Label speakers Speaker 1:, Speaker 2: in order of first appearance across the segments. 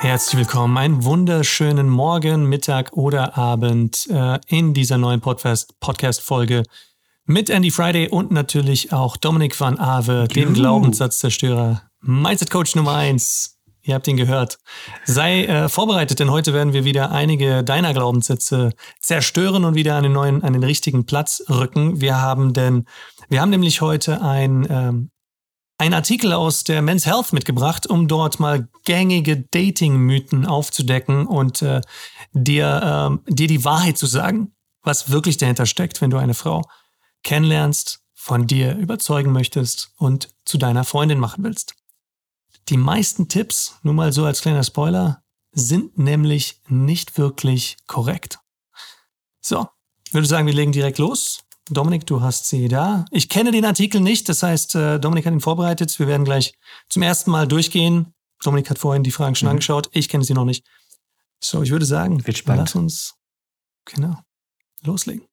Speaker 1: Herzlich willkommen, einen wunderschönen Morgen, Mittag oder Abend äh, in dieser neuen Podcast-Folge mit Andy Friday und natürlich auch Dominik van Ave, dem Glaubenssatzzzerstörer, Mindset Coach Nummer eins. Ihr habt ihn gehört. Sei äh, vorbereitet, denn heute werden wir wieder einige deiner Glaubenssätze zerstören und wieder an den neuen, an den richtigen Platz rücken. Wir haben denn, wir haben nämlich heute ein ähm, einen Artikel aus der Men's Health mitgebracht, um dort mal gängige Dating-Mythen aufzudecken und äh, dir, äh, dir die Wahrheit zu sagen, was wirklich dahinter steckt, wenn du eine Frau kennenlernst, von dir überzeugen möchtest und zu deiner Freundin machen willst. Die meisten Tipps, nur mal so als kleiner Spoiler, sind nämlich nicht wirklich korrekt. So, ich würde sagen, wir legen direkt los. Dominik, du hast sie da. Ich kenne den Artikel nicht, das heißt, äh, Dominik hat ihn vorbereitet. Wir werden gleich zum ersten Mal durchgehen. Dominik hat vorhin die Fragen schon mhm. angeschaut. Ich kenne sie noch nicht. So, ich würde sagen, lass uns genau loslegen.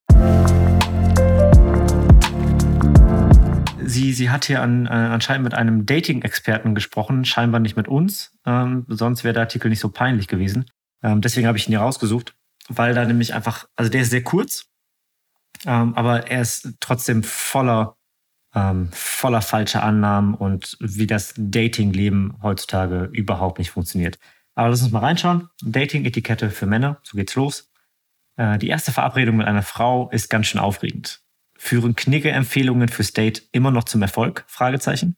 Speaker 2: Sie, sie hat hier an, äh, anscheinend mit einem Dating-Experten gesprochen, scheinbar nicht mit uns. Ähm, sonst wäre der Artikel nicht so peinlich gewesen. Ähm, deswegen habe ich ihn hier rausgesucht, weil da nämlich einfach, also der ist sehr kurz, ähm, aber er ist trotzdem voller, ähm, voller falscher Annahmen und wie das Dating-Leben heutzutage überhaupt nicht funktioniert. Aber lass uns mal reinschauen. Dating-Etikette für Männer, so geht's los. Äh, die erste Verabredung mit einer Frau ist ganz schön aufregend. Führen Knigge-Empfehlungen fürs Date immer noch zum Erfolg? Fragezeichen.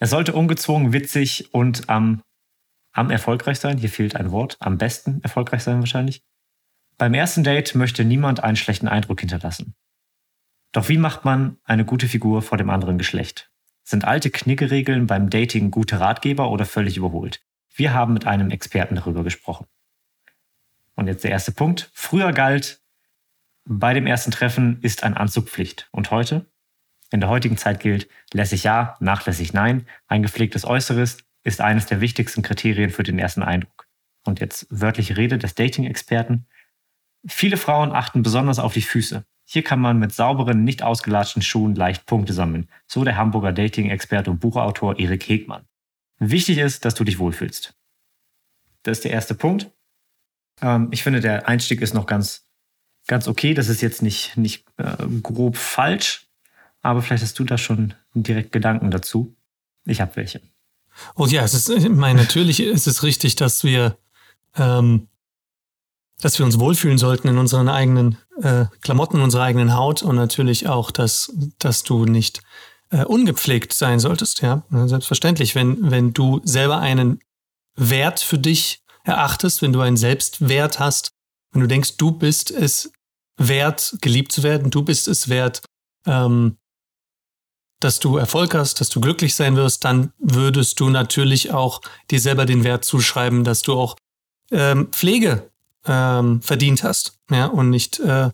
Speaker 2: Er sollte ungezwungen, witzig und am, am erfolgreich sein. Hier fehlt ein Wort. Am besten erfolgreich sein wahrscheinlich. Beim ersten Date möchte niemand einen schlechten Eindruck hinterlassen. Doch wie macht man eine gute Figur vor dem anderen Geschlecht? Sind alte Knickeregeln beim Dating gute Ratgeber oder völlig überholt? Wir haben mit einem Experten darüber gesprochen. Und jetzt der erste Punkt. Früher galt, bei dem ersten Treffen ist ein Anzug Pflicht. Und heute? In der heutigen Zeit gilt, lässig ja, nachlässig nein. Ein gepflegtes Äußeres ist eines der wichtigsten Kriterien für den ersten Eindruck. Und jetzt wörtliche Rede des Dating-Experten. Viele Frauen achten besonders auf die Füße. Hier kann man mit sauberen, nicht ausgelatschten Schuhen leicht Punkte sammeln, so der Hamburger Dating-Experte und Buchautor Erik Hegmann. Wichtig ist, dass du dich wohlfühlst. Das ist der erste Punkt. Ähm, ich finde, der Einstieg ist noch ganz, ganz okay. Das ist jetzt nicht, nicht äh, grob falsch, aber vielleicht hast du da schon direkt Gedanken dazu. Ich habe welche.
Speaker 1: Oh ja, es ist, ich meine, natürlich ist es richtig, dass wir ähm, dass wir uns wohlfühlen sollten in unseren eigenen äh, Klamotten, unserer eigenen Haut und natürlich auch, dass, dass du nicht äh, ungepflegt sein solltest. Ja, selbstverständlich, wenn, wenn du selber einen Wert für dich erachtest, wenn du einen Selbstwert hast, wenn du denkst, du bist es wert, geliebt zu werden, du bist es wert, ähm, dass du Erfolg hast, dass du glücklich sein wirst, dann würdest du natürlich auch dir selber den Wert zuschreiben, dass du auch ähm, Pflege ähm, verdient hast, ja, und nicht, äh,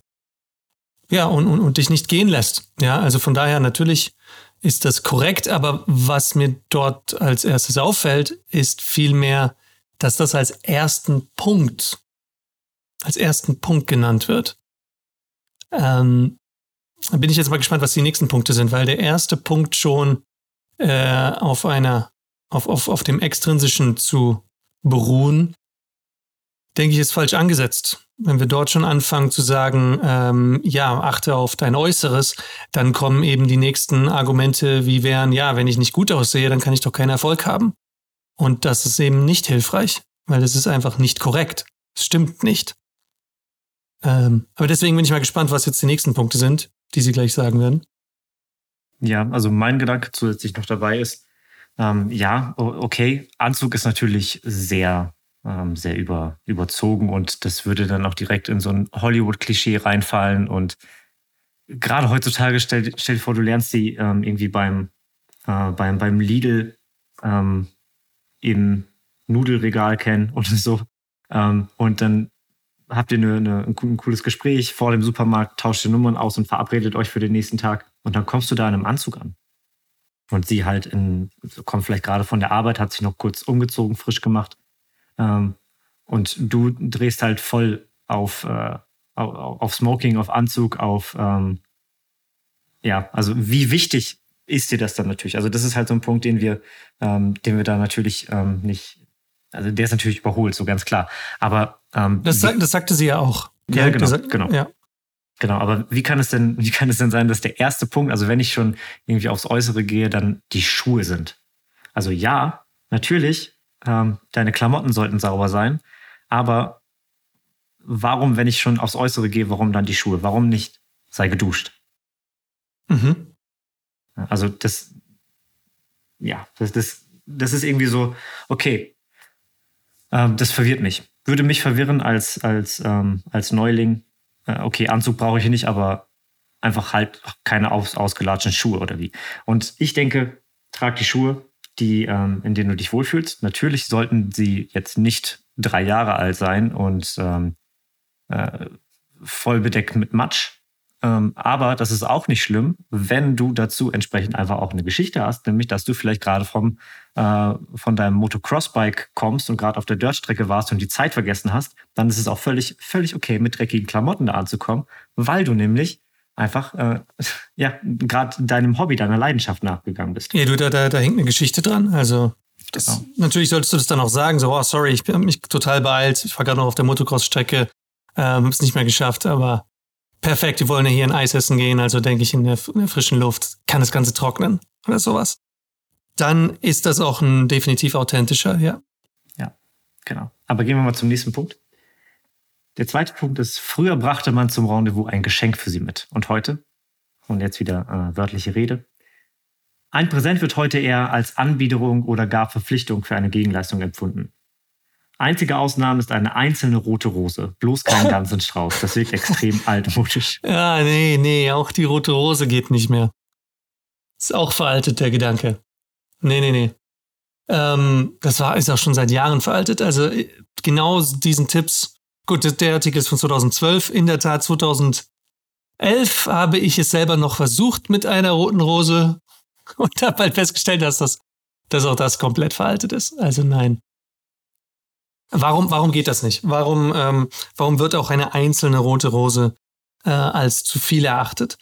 Speaker 1: ja, und, und, und dich nicht gehen lässt. Ja, also von daher natürlich ist das korrekt, aber was mir dort als erstes auffällt, ist vielmehr, dass das als ersten Punkt, als ersten Punkt genannt wird. Ähm, da bin ich jetzt mal gespannt, was die nächsten Punkte sind, weil der erste Punkt schon äh, auf einer, auf, auf, auf dem Extrinsischen zu beruhen, denke ich, ist falsch angesetzt. Wenn wir dort schon anfangen zu sagen, ähm, ja, achte auf dein Äußeres, dann kommen eben die nächsten Argumente, wie wären, ja, wenn ich nicht gut aussehe, dann kann ich doch keinen Erfolg haben. Und das ist eben nicht hilfreich, weil das ist einfach nicht korrekt. Es stimmt nicht. Ähm, aber deswegen bin ich mal gespannt, was jetzt die nächsten Punkte sind, die Sie gleich sagen werden.
Speaker 2: Ja, also mein Gedanke zusätzlich noch dabei ist, ähm, ja, okay, Anzug ist natürlich sehr ähm, sehr über, überzogen und das würde dann auch direkt in so ein Hollywood-Klischee reinfallen. Und gerade heutzutage, stell, stell dir vor, du lernst die ähm, irgendwie beim, äh, beim, beim Lidl ähm, im Nudelregal kennen oder so. Ähm, und dann habt ihr eine, eine, ein cooles Gespräch vor dem Supermarkt, tauscht die Nummern aus und verabredet euch für den nächsten Tag. Und dann kommst du da in einem Anzug an. Und sie halt in, kommt vielleicht gerade von der Arbeit, hat sich noch kurz umgezogen, frisch gemacht ähm, und du drehst halt voll auf, äh, auf, Smoking, auf Anzug, auf, ähm, ja, also wie wichtig ist dir das dann natürlich? Also das ist halt so ein Punkt, den wir, ähm, den wir da natürlich ähm, nicht, Also der ist natürlich überholt, so ganz klar. Aber ähm,
Speaker 1: das, sag, das sagte sie ja auch.
Speaker 2: Ja, genau, gesagt, genau. Ja. Genau, aber wie kann es denn, wie kann es denn sein, dass der erste Punkt, also wenn ich schon irgendwie aufs Äußere gehe, dann die Schuhe sind? Also ja, natürlich, ähm, deine Klamotten sollten sauber sein, aber warum, wenn ich schon aufs Äußere gehe, warum dann die Schuhe? Warum nicht sei geduscht? Mhm. Also das, ja, das, das, das ist irgendwie so, okay, ähm, das verwirrt mich. Würde mich verwirren als, als, ähm, als Neuling. Äh, okay, Anzug brauche ich nicht, aber einfach halt keine aus, ausgelatschten Schuhe oder wie. Und ich denke, trag die Schuhe, die, ähm, in denen du dich wohlfühlst. Natürlich sollten sie jetzt nicht drei Jahre alt sein und ähm, äh, voll bedeckt mit Matsch. Ähm, aber das ist auch nicht schlimm, wenn du dazu entsprechend einfach auch eine Geschichte hast, nämlich dass du vielleicht gerade vom äh, von deinem Motocross-Bike kommst und gerade auf der Dirtstrecke warst und die Zeit vergessen hast, dann ist es auch völlig völlig okay, mit dreckigen Klamotten da anzukommen, weil du nämlich einfach äh, ja gerade deinem Hobby, deiner Leidenschaft nachgegangen bist.
Speaker 1: Ja, du da da, da hängt eine Geschichte dran. Also das, genau. natürlich solltest du das dann auch sagen, so, oh, sorry, ich bin mich total beeilt, ich war gerade noch auf der Motocross-Strecke, ähm, hab's nicht mehr geschafft, aber perfekt, wir wollen ja hier ein Eis essen gehen, also denke ich in der, in der, frischen Luft kann das Ganze trocknen oder sowas. Dann ist das auch ein definitiv authentischer, ja.
Speaker 2: Ja, genau. Aber gehen wir mal zum nächsten Punkt. Der zweite Punkt ist, früher brachte man zum Rendezvous ein Geschenk für sie mit. Und heute? Und jetzt wieder äh, wörtliche Rede. Ein Präsent wird heute eher als Anbiederung oder gar Verpflichtung für eine Gegenleistung empfunden. Einzige Ausnahme ist eine einzelne rote Rose, bloß kein ganzen Strauß. Das wirkt extrem altmodisch.
Speaker 1: Ja, nee, nee, auch die rote Rose geht nicht mehr. Ist auch veraltet, der Gedanke. Nee, nee, nee. Ähm, das war, ist auch schon seit Jahren veraltet. Also äh, genau diesen Tipps. Gut, der Artikel ist von 2012. In der Tat, 2011 habe ich es selber noch versucht mit einer roten Rose und habe halt festgestellt, dass das, dass auch das komplett veraltet ist. Also nein. Warum, warum geht das nicht? Warum, ähm, warum wird auch eine einzelne rote Rose äh, als zu viel erachtet?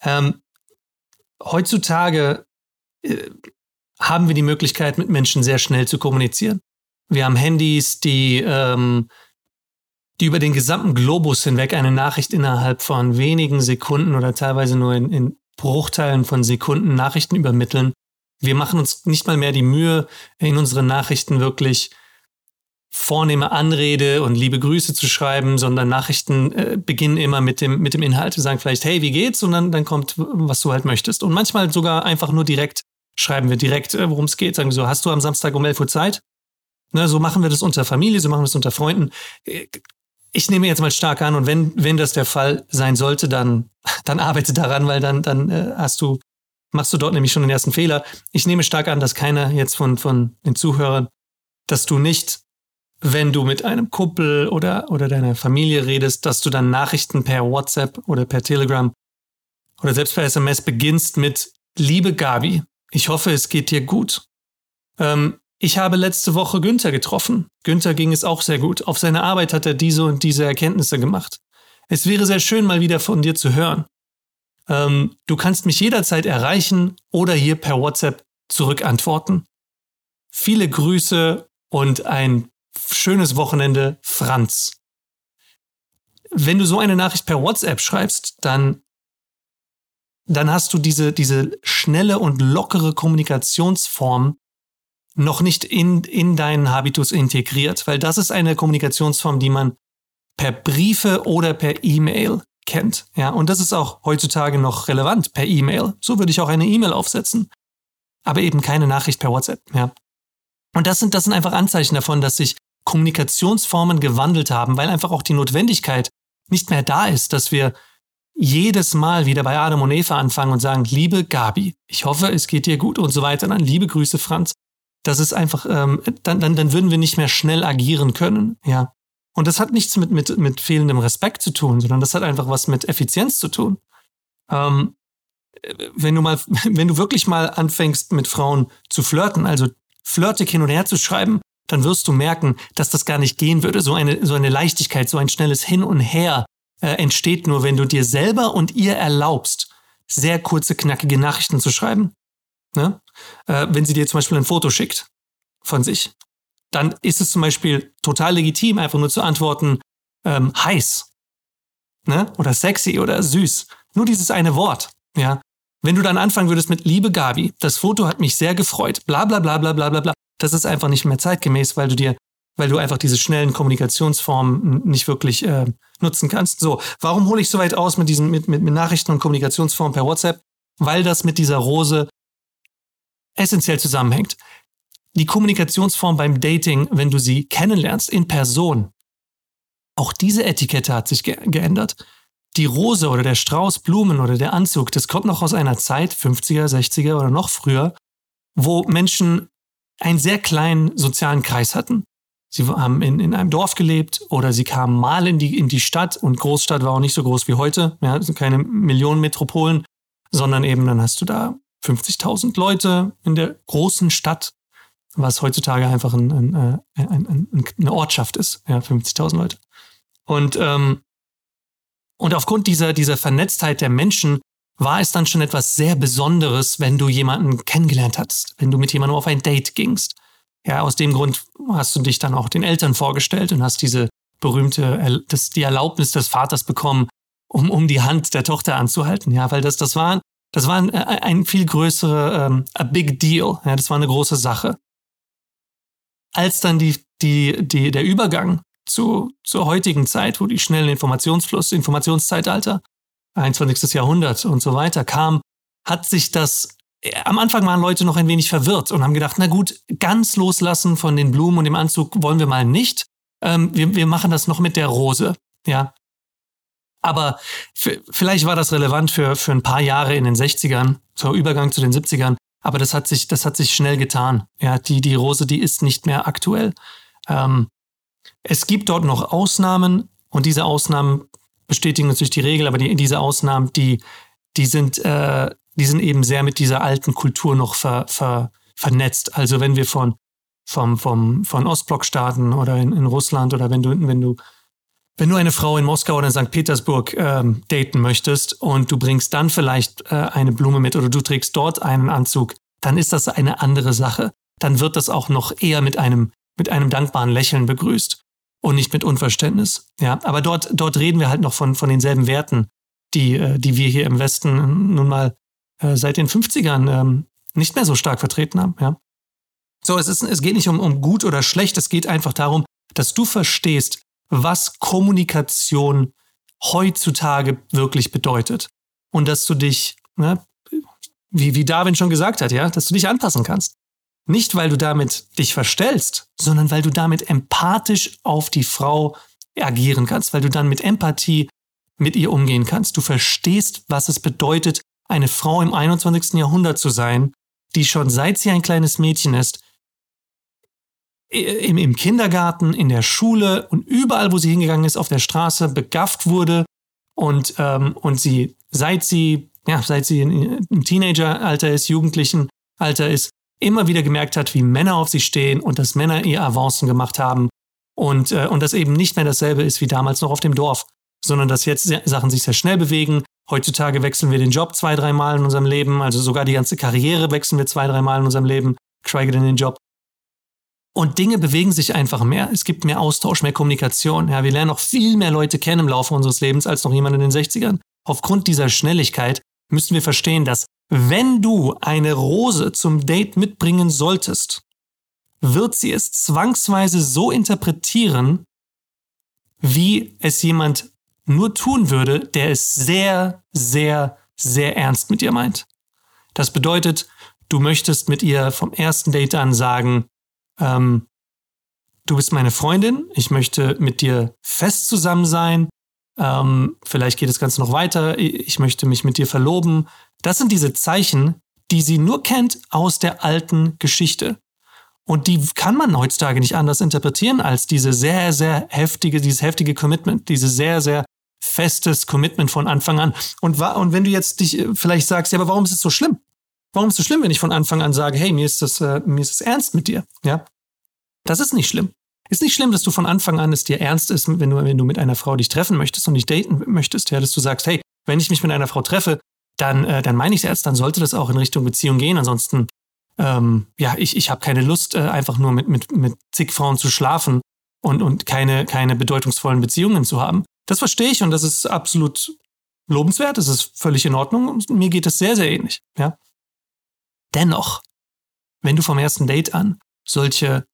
Speaker 1: Ähm, heutzutage äh, haben wir die Möglichkeit, mit Menschen sehr schnell zu kommunizieren. Wir haben Handys, die, ähm, die über den gesamten Globus hinweg eine Nachricht innerhalb von wenigen Sekunden oder teilweise nur in, in Bruchteilen von Sekunden Nachrichten übermitteln. Wir machen uns nicht mal mehr die Mühe, in unseren Nachrichten wirklich vornehme Anrede und liebe Grüße zu schreiben, sondern Nachrichten äh, beginnen immer mit dem, mit dem Inhalt. Wir sagen vielleicht, hey, wie geht's? Und dann, dann kommt, was du halt möchtest. Und manchmal sogar einfach nur direkt, schreiben wir direkt, äh, worum es geht. Sagen wir so, hast du am Samstag um 11 Uhr Zeit? Ne, so machen wir das unter Familie, so machen wir das unter Freunden. Ich nehme jetzt mal stark an und wenn, wenn das der Fall sein sollte, dann, dann arbeite daran, weil dann, dann äh, hast du, machst du dort nämlich schon den ersten Fehler. Ich nehme stark an, dass keiner jetzt von, von den Zuhörern, dass du nicht wenn du mit einem Kumpel oder, oder deiner Familie redest, dass du dann Nachrichten per WhatsApp oder per Telegram oder selbst per SMS beginnst mit Liebe Gabi, ich hoffe, es geht dir gut. Ähm, ich habe letzte Woche Günther getroffen. Günther ging es auch sehr gut. Auf seiner Arbeit hat er diese und diese Erkenntnisse gemacht. Es wäre sehr schön, mal wieder von dir zu hören. Ähm, du kannst mich jederzeit erreichen oder hier per WhatsApp zurückantworten. Viele Grüße und ein schönes Wochenende, Franz. Wenn du so eine Nachricht per WhatsApp schreibst, dann, dann hast du diese, diese schnelle und lockere Kommunikationsform noch nicht in, in deinen Habitus integriert, weil das ist eine Kommunikationsform, die man per Briefe oder per E-Mail kennt. Ja, und das ist auch heutzutage noch relevant per E-Mail. So würde ich auch eine E-Mail aufsetzen. Aber eben keine Nachricht per WhatsApp. Ja. Und das sind, das sind einfach Anzeichen davon, dass sich Kommunikationsformen gewandelt haben, weil einfach auch die Notwendigkeit nicht mehr da ist, dass wir jedes Mal wieder bei Adam und Eva anfangen und sagen, liebe Gabi, ich hoffe, es geht dir gut und so weiter. Dann liebe Grüße, Franz. Das ist einfach, ähm, dann, dann, dann würden wir nicht mehr schnell agieren können, ja. Und das hat nichts mit, mit, mit fehlendem Respekt zu tun, sondern das hat einfach was mit Effizienz zu tun. Ähm, wenn du mal, wenn du wirklich mal anfängst, mit Frauen zu flirten, also flirtig hin und her zu schreiben, dann wirst du merken, dass das gar nicht gehen würde. So eine, so eine Leichtigkeit, so ein schnelles Hin und Her äh, entsteht nur, wenn du dir selber und ihr erlaubst, sehr kurze, knackige Nachrichten zu schreiben. Ne? Äh, wenn sie dir zum Beispiel ein Foto schickt von sich dann ist es zum Beispiel total legitim, einfach nur zu antworten, ähm, heiß. Ne? Oder sexy oder süß. Nur dieses eine Wort. Ja. Wenn du dann anfangen würdest mit Liebe Gabi, das Foto hat mich sehr gefreut, bla bla bla bla bla bla bla, das ist einfach nicht mehr zeitgemäß, weil du dir, weil du einfach diese schnellen Kommunikationsformen nicht wirklich äh, nutzen kannst. So, warum hole ich so weit aus mit diesen mit, mit, mit Nachrichten und Kommunikationsformen per WhatsApp? Weil das mit dieser Rose essentiell zusammenhängt. Die Kommunikationsform beim Dating, wenn du sie kennenlernst in Person, auch diese Etikette hat sich ge geändert. Die Rose oder der Strauß Blumen oder der Anzug, das kommt noch aus einer Zeit, 50er, 60er oder noch früher, wo Menschen einen sehr kleinen sozialen Kreis hatten. Sie haben in, in einem Dorf gelebt oder sie kamen mal in die, in die Stadt und Großstadt war auch nicht so groß wie heute, ja, also keine Millionenmetropolen, sondern eben dann hast du da 50.000 Leute in der großen Stadt, was heutzutage einfach ein, ein, äh, ein, ein eine Ortschaft ist, ja, 50.000 Leute. Und, ähm, und aufgrund dieser, dieser Vernetztheit der Menschen war es dann schon etwas sehr Besonderes, wenn du jemanden kennengelernt hast, wenn du mit jemandem auf ein Date gingst. Ja, aus dem Grund hast du dich dann auch den Eltern vorgestellt und hast diese berühmte, das, die Erlaubnis des Vaters bekommen, um, um die Hand der Tochter anzuhalten. Ja, weil das, das war, das war ein, ein viel größere, ähm, a big deal. Ja, das war eine große Sache. Als dann die, die, die, der Übergang zu, zur heutigen Zeit, wo die schnellen Informationsfluss, Informationszeitalter, 21. Jahrhundert und so weiter kam, hat sich das am Anfang waren Leute noch ein wenig verwirrt und haben gedacht, na gut, ganz loslassen von den Blumen und dem Anzug wollen wir mal nicht. Ähm, wir, wir machen das noch mit der Rose. Ja. Aber vielleicht war das relevant für, für ein paar Jahre in den 60ern, zur Übergang zu den 70ern. Aber das hat sich, das hat sich schnell getan. Ja, die, die Rose, die ist nicht mehr aktuell. Ähm, es gibt dort noch Ausnahmen und diese Ausnahmen bestätigen natürlich die Regel, aber die, diese Ausnahmen, die, die sind, äh, die sind eben sehr mit dieser alten Kultur noch ver, ver, vernetzt. Also wenn wir von, vom, vom, von Ostblockstaaten oder in, in Russland oder wenn du, wenn du, wenn du eine Frau in Moskau oder in St. Petersburg ähm, daten möchtest und du bringst dann vielleicht äh, eine Blume mit oder du trägst dort einen Anzug, dann ist das eine andere Sache. Dann wird das auch noch eher mit einem, mit einem dankbaren Lächeln begrüßt und nicht mit Unverständnis. Ja, aber dort, dort reden wir halt noch von, von denselben Werten, die, äh, die wir hier im Westen nun mal äh, seit den 50ern ähm, nicht mehr so stark vertreten haben. Ja. So, es, ist, es geht nicht um, um gut oder schlecht, es geht einfach darum, dass du verstehst, was Kommunikation heutzutage wirklich bedeutet. Und dass du dich, ne, wie, wie Darwin schon gesagt hat, ja, dass du dich anpassen kannst. Nicht, weil du damit dich verstellst, sondern weil du damit empathisch auf die Frau agieren kannst, weil du dann mit Empathie mit ihr umgehen kannst. Du verstehst, was es bedeutet, eine Frau im 21. Jahrhundert zu sein, die schon seit sie ein kleines Mädchen ist, im, im Kindergarten, in der Schule und überall, wo sie hingegangen ist, auf der Straße begafft wurde und, ähm, und sie, seit sie, ja, seit sie im Teenageralter ist, Jugendlichenalter ist, immer wieder gemerkt hat, wie Männer auf sie stehen und dass Männer ihr Avancen gemacht haben und, äh, und das eben nicht mehr dasselbe ist wie damals noch auf dem Dorf, sondern dass jetzt Sachen sich sehr schnell bewegen. Heutzutage wechseln wir den Job zwei, dreimal in unserem Leben, also sogar die ganze Karriere wechseln wir zwei, dreimal in unserem Leben, geschweige denn den Job. Und Dinge bewegen sich einfach mehr. Es gibt mehr Austausch, mehr Kommunikation. Ja, wir lernen noch viel mehr Leute kennen im Laufe unseres Lebens als noch jemand in den 60ern. Aufgrund dieser Schnelligkeit müssen wir verstehen, dass wenn du eine Rose zum Date mitbringen solltest, wird sie es zwangsweise so interpretieren, wie es jemand nur tun würde, der es sehr, sehr, sehr ernst mit ihr meint. Das bedeutet, du möchtest mit ihr vom ersten Date an sagen, ähm, du bist meine Freundin, ich möchte mit dir fest zusammen sein, ähm, vielleicht geht das Ganze noch weiter, ich möchte mich mit dir verloben. Das sind diese Zeichen, die sie nur kennt aus der alten Geschichte. Und die kann man heutzutage nicht anders interpretieren als diese sehr, sehr heftige, dieses heftige Commitment, dieses sehr, sehr festes Commitment von Anfang an. Und, und wenn du jetzt dich äh, vielleicht sagst, ja, aber warum ist es so schlimm? Warum ist es so schlimm, wenn ich von Anfang an sage, hey, mir ist das, äh, mir ist es ernst mit dir? Ja, das ist nicht schlimm. Ist nicht schlimm, dass du von Anfang an es dir ernst ist, wenn du, wenn du mit einer Frau dich treffen möchtest und dich daten möchtest, ja, dass du sagst, hey, wenn ich mich mit einer Frau treffe, dann, äh, dann meine ich es ernst, dann sollte das auch in Richtung Beziehung gehen. Ansonsten ähm, ja, ich, ich habe keine Lust, äh, einfach nur mit, mit, mit zig Frauen zu schlafen und, und keine, keine bedeutungsvollen Beziehungen zu haben. Das verstehe ich und das ist absolut lobenswert, das ist völlig in Ordnung und mir geht es sehr, sehr ähnlich. Ja? Dennoch, wenn du vom ersten Date an solche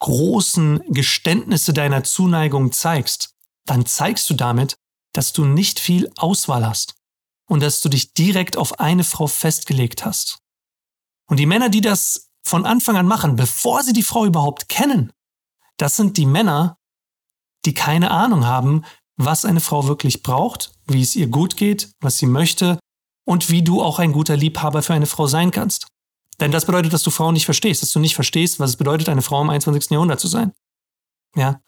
Speaker 1: großen Geständnisse deiner Zuneigung zeigst, dann zeigst du damit, dass du nicht viel Auswahl hast und dass du dich direkt auf eine Frau festgelegt hast. Und die Männer, die das von Anfang an machen, bevor sie die Frau überhaupt kennen, das sind die Männer, die keine Ahnung haben, was eine Frau wirklich braucht, wie es ihr gut geht, was sie möchte und wie du auch ein guter Liebhaber für eine Frau sein kannst. Denn das bedeutet, dass du Frauen nicht verstehst, dass du nicht verstehst, was es bedeutet, eine Frau im 21. Jahrhundert zu sein. Ja.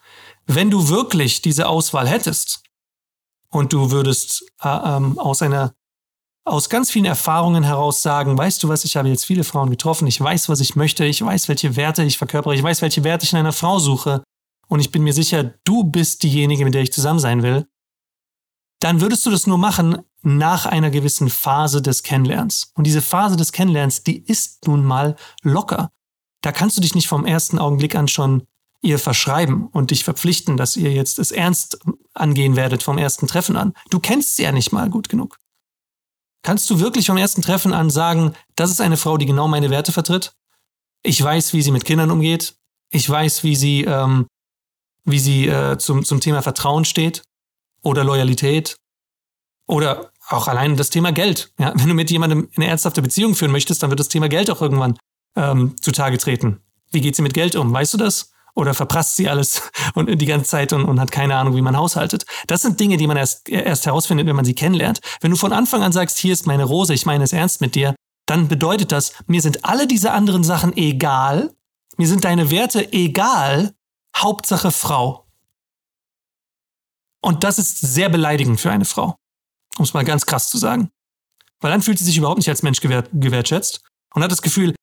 Speaker 1: Wenn du wirklich diese Auswahl hättest und du würdest äh, ähm, aus einer aus ganz vielen Erfahrungen heraus sagen, weißt du was, ich habe jetzt viele Frauen getroffen, ich weiß, was ich möchte, ich weiß, welche Werte ich verkörpere, ich weiß, welche Werte ich in einer Frau suche und ich bin mir sicher, du bist diejenige, mit der ich zusammen sein will, dann würdest du das nur machen nach einer gewissen Phase des Kennenlernens. Und diese Phase des Kennenlernens, die ist nun mal locker. Da kannst du dich nicht vom ersten Augenblick an schon ihr verschreiben und dich verpflichten, dass ihr jetzt es ernst angehen werdet vom ersten Treffen an. Du kennst sie ja nicht mal gut genug. Kannst du wirklich vom ersten Treffen an sagen, das ist eine Frau, die genau meine Werte vertritt? Ich weiß, wie sie mit Kindern umgeht. Ich weiß, wie sie, ähm, wie sie äh, zum, zum Thema Vertrauen steht oder Loyalität oder auch allein das Thema Geld. Ja, wenn du mit jemandem eine ernsthafte Beziehung führen möchtest, dann wird das Thema Geld auch irgendwann ähm, zutage treten. Wie geht sie mit Geld um? Weißt du das? oder verprasst sie alles und die ganze Zeit und, und hat keine Ahnung, wie man haushaltet. Das sind Dinge, die man erst, erst herausfindet, wenn man sie kennenlernt. Wenn du von Anfang an sagst, hier ist meine Rose, ich meine es ernst mit dir, dann bedeutet das, mir sind alle diese anderen Sachen egal, mir sind deine Werte egal, Hauptsache Frau. Und das ist sehr beleidigend für eine Frau, um es mal ganz krass zu sagen. Weil dann fühlt sie sich überhaupt nicht als Mensch gewert, gewertschätzt und hat das Gefühl,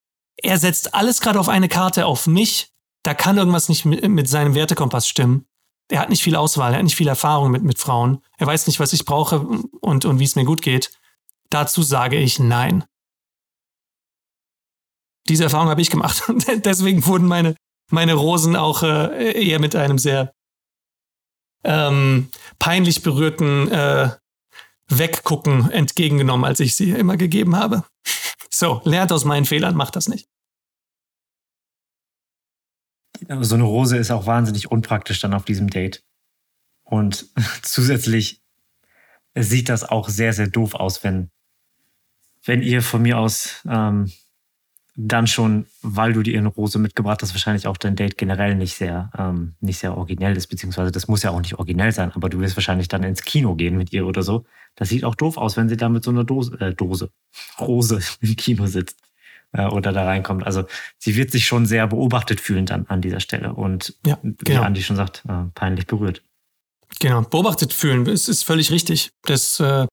Speaker 1: er setzt alles gerade auf eine Karte auf mich da kann irgendwas nicht mit, mit seinem Wertekompass stimmen. Er hat nicht viel Auswahl, er hat nicht viel Erfahrung mit, mit Frauen. Er weiß nicht, was ich brauche und, und wie es mir gut geht. Dazu sage ich nein. Diese Erfahrung habe ich gemacht. Und deswegen wurden meine, meine Rosen auch äh, eher mit einem sehr ähm, peinlich berührten äh, Weggucken entgegengenommen, als ich sie immer gegeben habe. So, lernt aus meinen Fehlern, macht das nicht
Speaker 2: so eine Rose ist auch wahnsinnig unpraktisch dann auf diesem Date. Und zusätzlich sieht das auch sehr, sehr doof aus, wenn, wenn ihr von mir aus ähm, dann schon, weil du dir eine Rose mitgebracht hast, wahrscheinlich auch dein Date generell nicht sehr, ähm, nicht sehr originell ist, beziehungsweise das muss ja auch nicht originell sein, aber du wirst wahrscheinlich dann ins Kino gehen mit ihr oder so. Das sieht auch doof aus, wenn sie da mit so einer Dose, äh, Dose, Rose im Kino sitzt äh, oder da reinkommt. Also sie wird sich schon sehr beobachtet fühlen dann an dieser Stelle und ja, genau. wie Andi schon sagt, äh, peinlich berührt.
Speaker 1: Genau, beobachtet fühlen, ist, ist völlig richtig. Das, äh,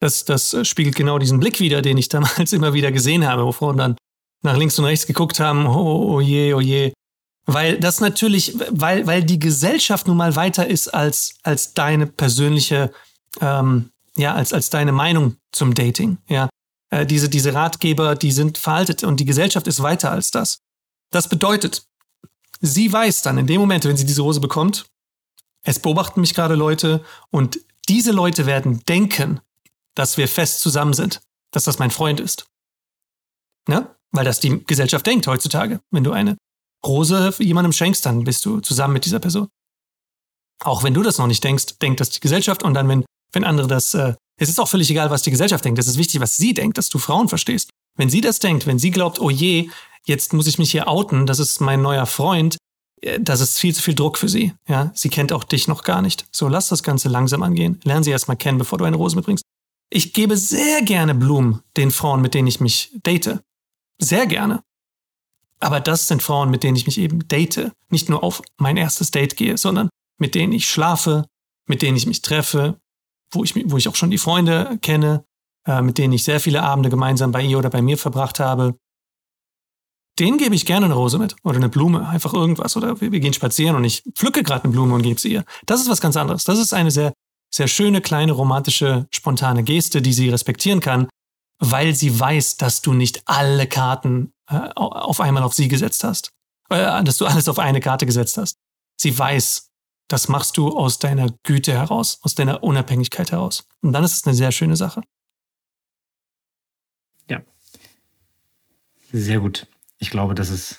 Speaker 1: das, das spiegelt genau diesen Blick wieder, den ich damals immer wieder gesehen habe, wo Frauen dann nach links und rechts geguckt haben, oh, oh je, oh je. Weil das natürlich, weil, weil die Gesellschaft nun mal weiter ist als, als deine persönliche, ähm, ja, als, als deine Meinung zum Dating. Ja, äh, diese, diese Ratgeber, die sind veraltet und die Gesellschaft ist weiter als das. Das bedeutet, sie weiß dann in dem Moment, wenn sie diese Hose bekommt, es beobachten mich gerade Leute und diese Leute werden denken, dass wir fest zusammen sind, dass das mein Freund ist. Ne? Weil das die Gesellschaft denkt heutzutage. Wenn du eine Rose jemandem schenkst, dann bist du zusammen mit dieser Person. Auch wenn du das noch nicht denkst, denkt das die Gesellschaft und dann, wenn, wenn andere das äh, es ist auch völlig egal, was die Gesellschaft denkt. Es ist wichtig, was sie denkt, dass du Frauen verstehst. Wenn sie das denkt, wenn sie glaubt, oh je, jetzt muss ich mich hier outen, das ist mein neuer Freund, äh, das ist viel zu viel Druck für sie. Ja, sie kennt auch dich noch gar nicht. So, lass das Ganze langsam angehen. Lern sie erstmal kennen, bevor du eine Rose mitbringst. Ich gebe sehr gerne Blumen den Frauen, mit denen ich mich date. Sehr gerne. Aber das sind Frauen, mit denen ich mich eben date. Nicht nur auf mein erstes Date gehe, sondern mit denen ich schlafe, mit denen ich mich treffe, wo ich, wo ich auch schon die Freunde kenne, äh, mit denen ich sehr viele Abende gemeinsam bei ihr oder bei mir verbracht habe, denen gebe ich gerne eine Rose mit oder eine Blume, einfach irgendwas. Oder wir, wir gehen spazieren und ich pflücke gerade eine Blume und gebe sie ihr. Das ist was ganz anderes. Das ist eine sehr, sehr schöne, kleine, romantische, spontane Geste, die sie respektieren kann. Weil sie weiß, dass du nicht alle Karten äh, auf einmal auf sie gesetzt hast. Äh, dass du alles auf eine Karte gesetzt hast. Sie weiß, das machst du aus deiner Güte heraus, aus deiner Unabhängigkeit heraus. Und dann ist es eine sehr schöne Sache.
Speaker 2: Ja. Sehr gut. Ich glaube, das ist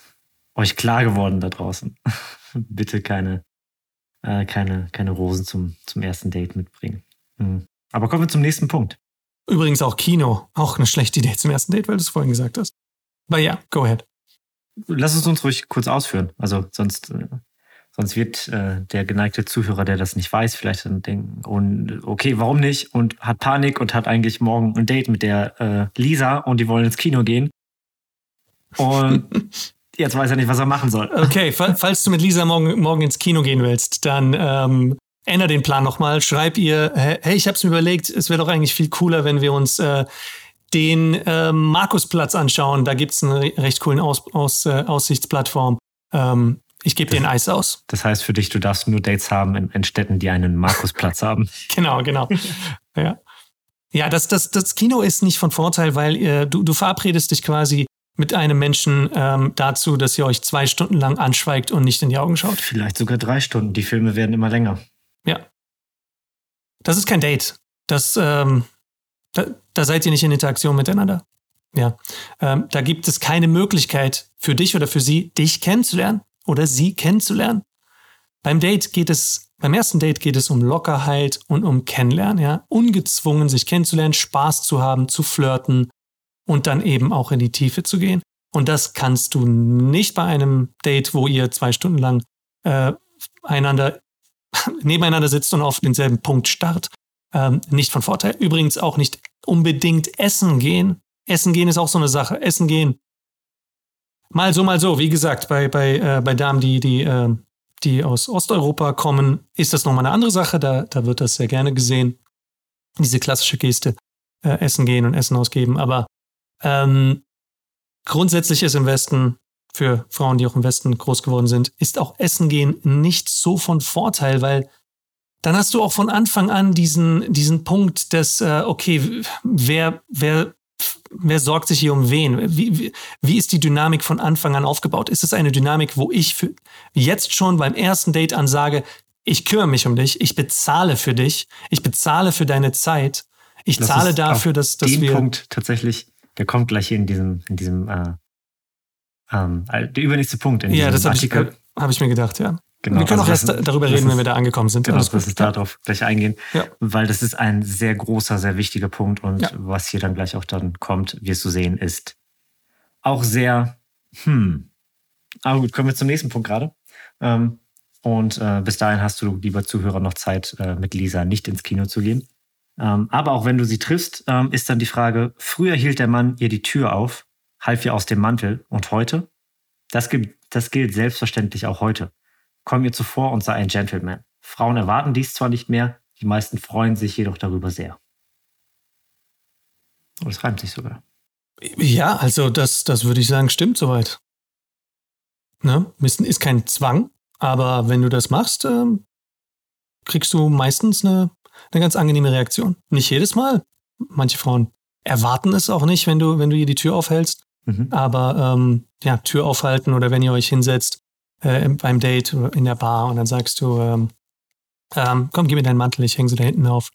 Speaker 2: euch klar geworden da draußen. Bitte keine, äh, keine, keine Rosen zum, zum ersten Date mitbringen. Mhm. Aber kommen wir zum nächsten Punkt.
Speaker 1: Übrigens auch Kino. Auch eine schlechte Idee zum ersten Date, weil du es vorhin gesagt hast. Aber ja, go ahead.
Speaker 2: Lass es uns ruhig kurz ausführen. Also sonst, äh, sonst wird äh, der geneigte Zuhörer, der das nicht weiß, vielleicht dann denken, und, okay, warum nicht? Und hat Panik und hat eigentlich morgen ein Date mit der äh, Lisa und die wollen ins Kino gehen. Und jetzt weiß er nicht, was er machen soll.
Speaker 1: Okay, falls du mit Lisa morgen, morgen ins Kino gehen willst, dann ähm, ändere den Plan nochmal. Schreib ihr, hey, ich habe es mir überlegt, es wäre doch eigentlich viel cooler, wenn wir uns äh, den äh, Markusplatz anschauen. Da gibt es eine recht coolen aus, aus, äh, Aussichtsplattform. Ähm, ich gebe dir ein Eis aus.
Speaker 2: Das heißt für dich, du darfst nur Dates haben in, in Städten, die einen Markusplatz haben.
Speaker 1: Genau, genau. ja. Ja, das, das, das Kino ist nicht von Vorteil, weil äh, du, du verabredest dich quasi mit einem Menschen ähm, dazu, dass ihr euch zwei Stunden lang anschweigt und nicht in die Augen schaut.
Speaker 2: Vielleicht sogar drei Stunden. Die Filme werden immer länger.
Speaker 1: Ja. Das ist kein Date. Das, ähm, da, da seid ihr nicht in Interaktion miteinander. Ja. Ähm, da gibt es keine Möglichkeit für dich oder für sie, dich kennenzulernen oder sie kennenzulernen. Beim Date geht es, beim ersten Date geht es um Lockerheit und um Kennenlernen, ja. Ungezwungen, sich kennenzulernen, Spaß zu haben, zu flirten und dann eben auch in die Tiefe zu gehen. Und das kannst du nicht bei einem Date, wo ihr zwei Stunden lang äh, einander nebeneinander sitzt und auf denselben Punkt starrt. Ähm, nicht von Vorteil. Übrigens auch nicht unbedingt essen gehen. Essen gehen ist auch so eine Sache. Essen gehen. Mal so, mal so. Wie gesagt, bei, bei, äh, bei Damen, die, die, äh, die aus Osteuropa kommen, ist das nochmal eine andere Sache. Da, da wird das sehr gerne gesehen. Diese klassische Geste. Äh, essen gehen und Essen ausgeben. Aber ähm, grundsätzlich ist im Westen für Frauen, die auch im Westen groß geworden sind, ist auch Essen gehen nicht so von Vorteil, weil dann hast du auch von Anfang an diesen, diesen Punkt des, äh, okay, wer, wer, wer sorgt sich hier um wen? Wie, wie, wie ist die Dynamik von Anfang an aufgebaut? Ist es eine Dynamik, wo ich für, jetzt schon beim ersten Date ansage, ich kümmere mich um dich, ich bezahle für dich, ich bezahle für deine Zeit, ich das zahle dafür, dass, dass
Speaker 2: den
Speaker 1: wir.
Speaker 2: Punkt tatsächlich, der kommt gleich hier in diesem, in diesem äh, ähm, der übernächste Punkt in
Speaker 1: ja, das Artikel. Ich, hab ich mir gedacht, ja. Genau, wir können also auch erst ist, darüber reden, ist, wenn wir da angekommen sind.
Speaker 2: Genau, das ist darauf gleich eingehen, ja. weil das ist ein sehr großer, sehr wichtiger Punkt und ja. was hier dann gleich auch dann kommt, wirst du sehen, ist auch sehr, hm. Aber gut, kommen wir zum nächsten Punkt gerade. Ähm, und äh, bis dahin hast du, lieber Zuhörer, noch Zeit, äh, mit Lisa nicht ins Kino zu gehen. Ähm, aber auch wenn du sie triffst, ähm, ist dann die Frage, früher hielt der Mann ihr die Tür auf, half ihr aus dem Mantel. Und heute? Das, gilt, das gilt selbstverständlich auch heute. Komm ihr zuvor und sei ein Gentleman. Frauen erwarten dies zwar nicht mehr, die meisten freuen sich jedoch darüber sehr. Und es reimt sich sogar.
Speaker 1: Ja, also das, das würde ich sagen, stimmt soweit. Ne? Ist kein Zwang, aber wenn du das machst, ähm, kriegst du meistens eine, eine ganz angenehme Reaktion. Nicht jedes Mal. Manche Frauen erwarten es auch nicht, wenn du, wenn du ihr die Tür aufhältst. Mhm. Aber ähm, ja, Tür aufhalten oder wenn ihr euch hinsetzt äh, beim Date in der Bar und dann sagst du, ähm, ähm, komm, gib mir deinen Mantel, ich hänge sie da hinten auf.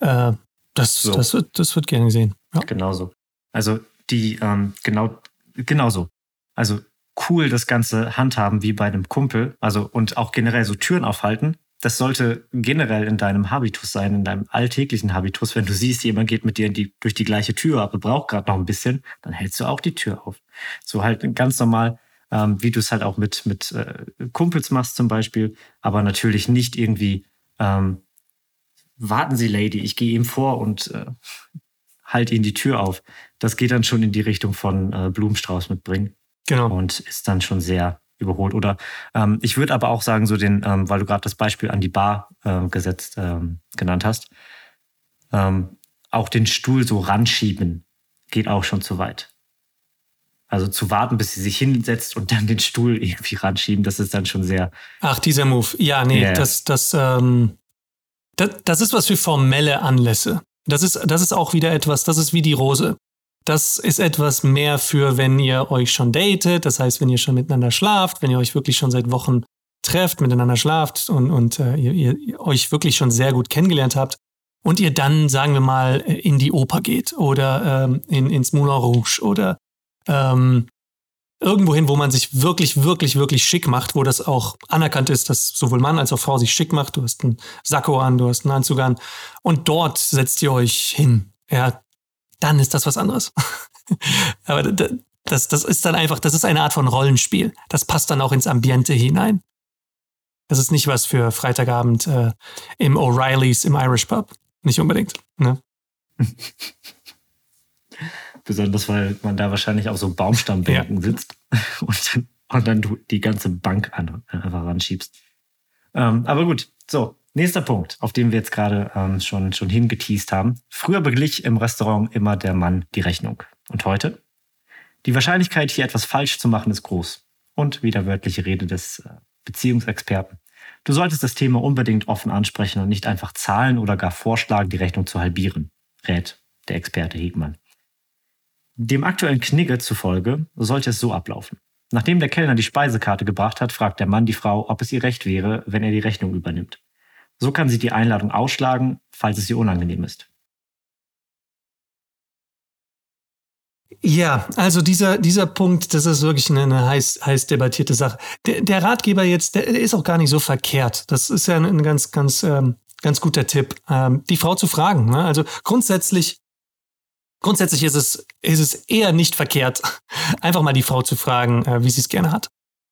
Speaker 1: Äh, das, so. das, wird, das wird gerne gesehen.
Speaker 2: Ja. Genauso. Also die, ähm, genau, genauso. Also cool das Ganze handhaben wie bei einem Kumpel, also und auch generell so Türen aufhalten, das sollte generell in deinem Habitus sein, in deinem alltäglichen Habitus. Wenn du siehst, jemand geht mit dir die, durch die gleiche Tür, aber braucht gerade noch ein bisschen, dann hältst du auch die Tür auf. So halt ganz normal, ähm, wie du es halt auch mit, mit äh, Kumpels machst zum Beispiel, aber natürlich nicht irgendwie, ähm, warten Sie, Lady, ich gehe ihm vor und äh, halt ihnen die Tür auf. Das geht dann schon in die Richtung von äh, Blumenstrauß mitbringen. Genau. Und ist dann schon sehr überholt. Oder ähm, ich würde aber auch sagen, so den, ähm, weil du gerade das Beispiel an die Bar äh, gesetzt ähm, genannt hast, ähm, auch den Stuhl so ranschieben geht auch schon zu weit. Also zu warten, bis sie sich hinsetzt und dann den Stuhl irgendwie ranschieben, das ist dann schon sehr.
Speaker 1: Ach, dieser Move. Ja, nee, yeah. das, das, ähm, das, das ist was für formelle Anlässe. Das ist, das ist auch wieder etwas, das ist wie die Rose. Das ist etwas mehr für, wenn ihr euch schon datet, das heißt, wenn ihr schon miteinander schlaft, wenn ihr euch wirklich schon seit Wochen trefft, miteinander schlaft und, und äh, ihr, ihr euch wirklich schon sehr gut kennengelernt habt und ihr dann, sagen wir mal, in die Oper geht oder ähm, in, ins Moulin Rouge oder ähm, irgendwo hin, wo man sich wirklich, wirklich, wirklich schick macht, wo das auch anerkannt ist, dass sowohl Mann als auch Frau sich schick macht. Du hast einen Sakko an, du hast einen Anzug an und dort setzt ihr euch hin. Ja, dann ist das was anderes. Aber das, das ist dann einfach, das ist eine Art von Rollenspiel. Das passt dann auch ins Ambiente hinein. Das ist nicht was für Freitagabend äh, im O'Reillys im Irish Pub. Nicht unbedingt. Ne?
Speaker 2: Besonders, weil man da wahrscheinlich auf so Baumstammbänken ja. sitzt und dann, und dann du die ganze Bank an, äh, einfach ranschiebst. Ähm, aber gut, so, nächster Punkt, auf den wir jetzt gerade ähm, schon, schon hingeteased haben. Früher beglich im Restaurant immer der Mann die Rechnung. Und heute? Die Wahrscheinlichkeit, hier etwas falsch zu machen, ist groß. Und wieder wörtliche Rede des äh, Beziehungsexperten. Du solltest das Thema unbedingt offen ansprechen und nicht einfach zahlen oder gar vorschlagen, die Rechnung zu halbieren, rät der Experte Hegmann. Dem aktuellen Knigge zufolge sollte es so ablaufen. Nachdem der Kellner die Speisekarte gebracht hat, fragt der Mann die Frau, ob es ihr recht wäre, wenn er die Rechnung übernimmt. So kann sie die Einladung ausschlagen, falls es ihr unangenehm ist.
Speaker 1: Ja, also dieser, dieser Punkt, das ist wirklich eine, eine heiß, heiß debattierte Sache. Der, der Ratgeber jetzt, der, ist auch gar nicht so verkehrt. Das ist ja ein, ein ganz, ganz, ähm, ganz guter Tipp, ähm, die Frau zu fragen. Ne? Also grundsätzlich grundsätzlich ist es, ist es eher nicht verkehrt, einfach mal die Frau zu fragen, äh, wie sie es gerne hat.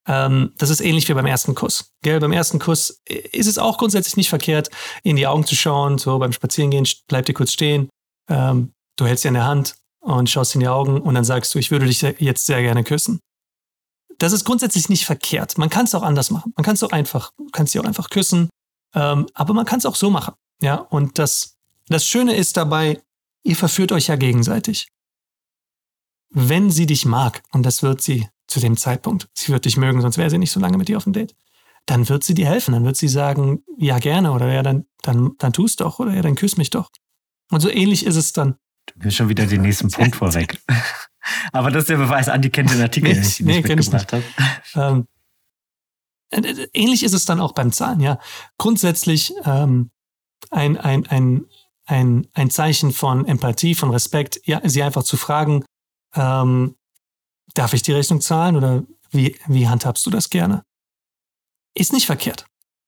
Speaker 1: Ähm, das ist ähnlich wie beim ersten Kuss. Gell? Beim ersten Kuss ist es auch grundsätzlich nicht verkehrt, in die Augen zu schauen, so beim Spazierengehen, bleib dir kurz stehen, ähm, du hältst sie in der Hand und schaust in die Augen und dann sagst du, ich würde dich jetzt sehr gerne küssen. Das ist grundsätzlich nicht verkehrt. Man kann es auch anders machen. Man kann es auch einfach, kannst sie auch einfach küssen, ähm, aber man kann es auch so machen. Ja, und das, das Schöne ist dabei, Ihr verführt euch ja gegenseitig. Wenn sie dich mag, und das wird sie zu dem Zeitpunkt, sie wird dich mögen, sonst wäre sie nicht so lange mit dir auf dem Date, dann wird sie dir helfen, dann wird sie sagen, ja gerne, oder ja, dann, dann, dann tu es doch, oder ja, dann küss mich doch. Und so ähnlich ist es dann.
Speaker 2: Du bist schon wieder den nächsten Punkt vorweg. Aber das ist der Beweis, Andi kennt den Artikel, den ich nee, nicht mitgebracht habe. Ähm,
Speaker 1: äh, äh, ähnlich ist es dann auch beim Zahlen, ja. Grundsätzlich ähm, ein, ein, ein, ein, ein Zeichen von Empathie, von Respekt, ja, sie einfach zu fragen, ähm, darf ich die Rechnung zahlen oder wie, wie handhabst du das gerne? Ist nicht verkehrt.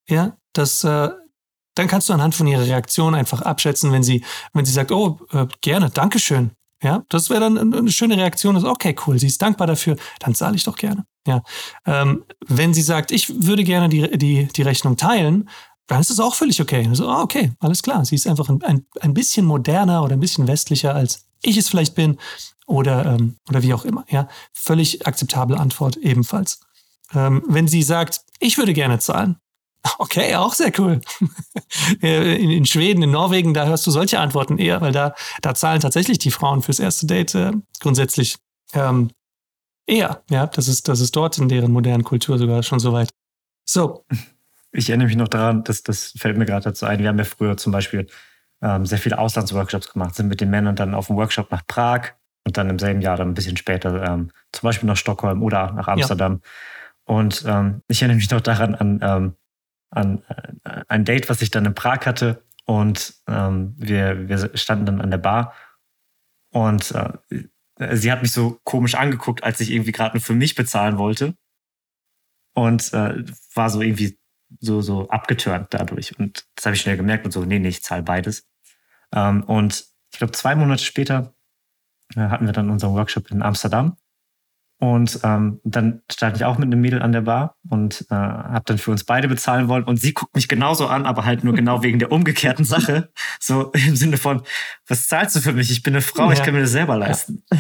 Speaker 1: Ja, das, äh, dann kannst du anhand von ihrer Reaktion einfach abschätzen, wenn sie, wenn sie sagt, oh, äh, gerne, Dankeschön. Ja, das wäre dann eine schöne Reaktion, ist okay, cool, sie ist dankbar dafür, dann zahle ich doch gerne. Ja, ähm, wenn sie sagt, ich würde gerne die, die, die Rechnung teilen, dann ist es auch völlig okay. So, ah, okay, alles klar. Sie ist einfach ein, ein, ein bisschen moderner oder ein bisschen westlicher, als ich es vielleicht bin oder, ähm, oder wie auch immer. Ja, völlig akzeptable Antwort ebenfalls. Ähm, wenn sie sagt, ich würde gerne zahlen, Okay, auch sehr cool. In, in, Schweden, in Norwegen, da hörst du solche Antworten eher, weil da, da zahlen tatsächlich die Frauen fürs erste Date äh, grundsätzlich ähm, eher. Ja, das ist, das ist dort in deren modernen Kultur sogar schon so weit. So,
Speaker 2: ich erinnere mich noch daran, dass das fällt mir gerade dazu ein. Wir haben ja früher zum Beispiel ähm, sehr viele Auslandsworkshops gemacht, sind mit den Männern dann auf einen Workshop nach Prag und dann im selben Jahr dann ein bisschen später ähm, zum Beispiel nach Stockholm oder nach Amsterdam. Ja. Und ähm, ich erinnere mich noch daran an, ähm, an äh, ein Date, was ich dann in Prag hatte. Und ähm, wir, wir standen dann an der Bar und äh, sie hat mich so komisch angeguckt, als ich irgendwie gerade nur für mich bezahlen wollte. Und äh, war so irgendwie so, so abgeturnt dadurch. Und das habe ich schnell gemerkt und so, nee, nee, ich zahle beides. Ähm, und ich glaube, zwei Monate später hatten wir dann unseren Workshop in Amsterdam. Und ähm, dann stand ich auch mit einem Mädel an der Bar und äh, habe dann für uns beide bezahlen wollen. Und sie guckt mich genauso an, aber halt nur genau wegen der umgekehrten Sache. So im Sinne von, was zahlst du für mich? Ich bin eine Frau, ja. ich kann mir das selber leisten. Ja.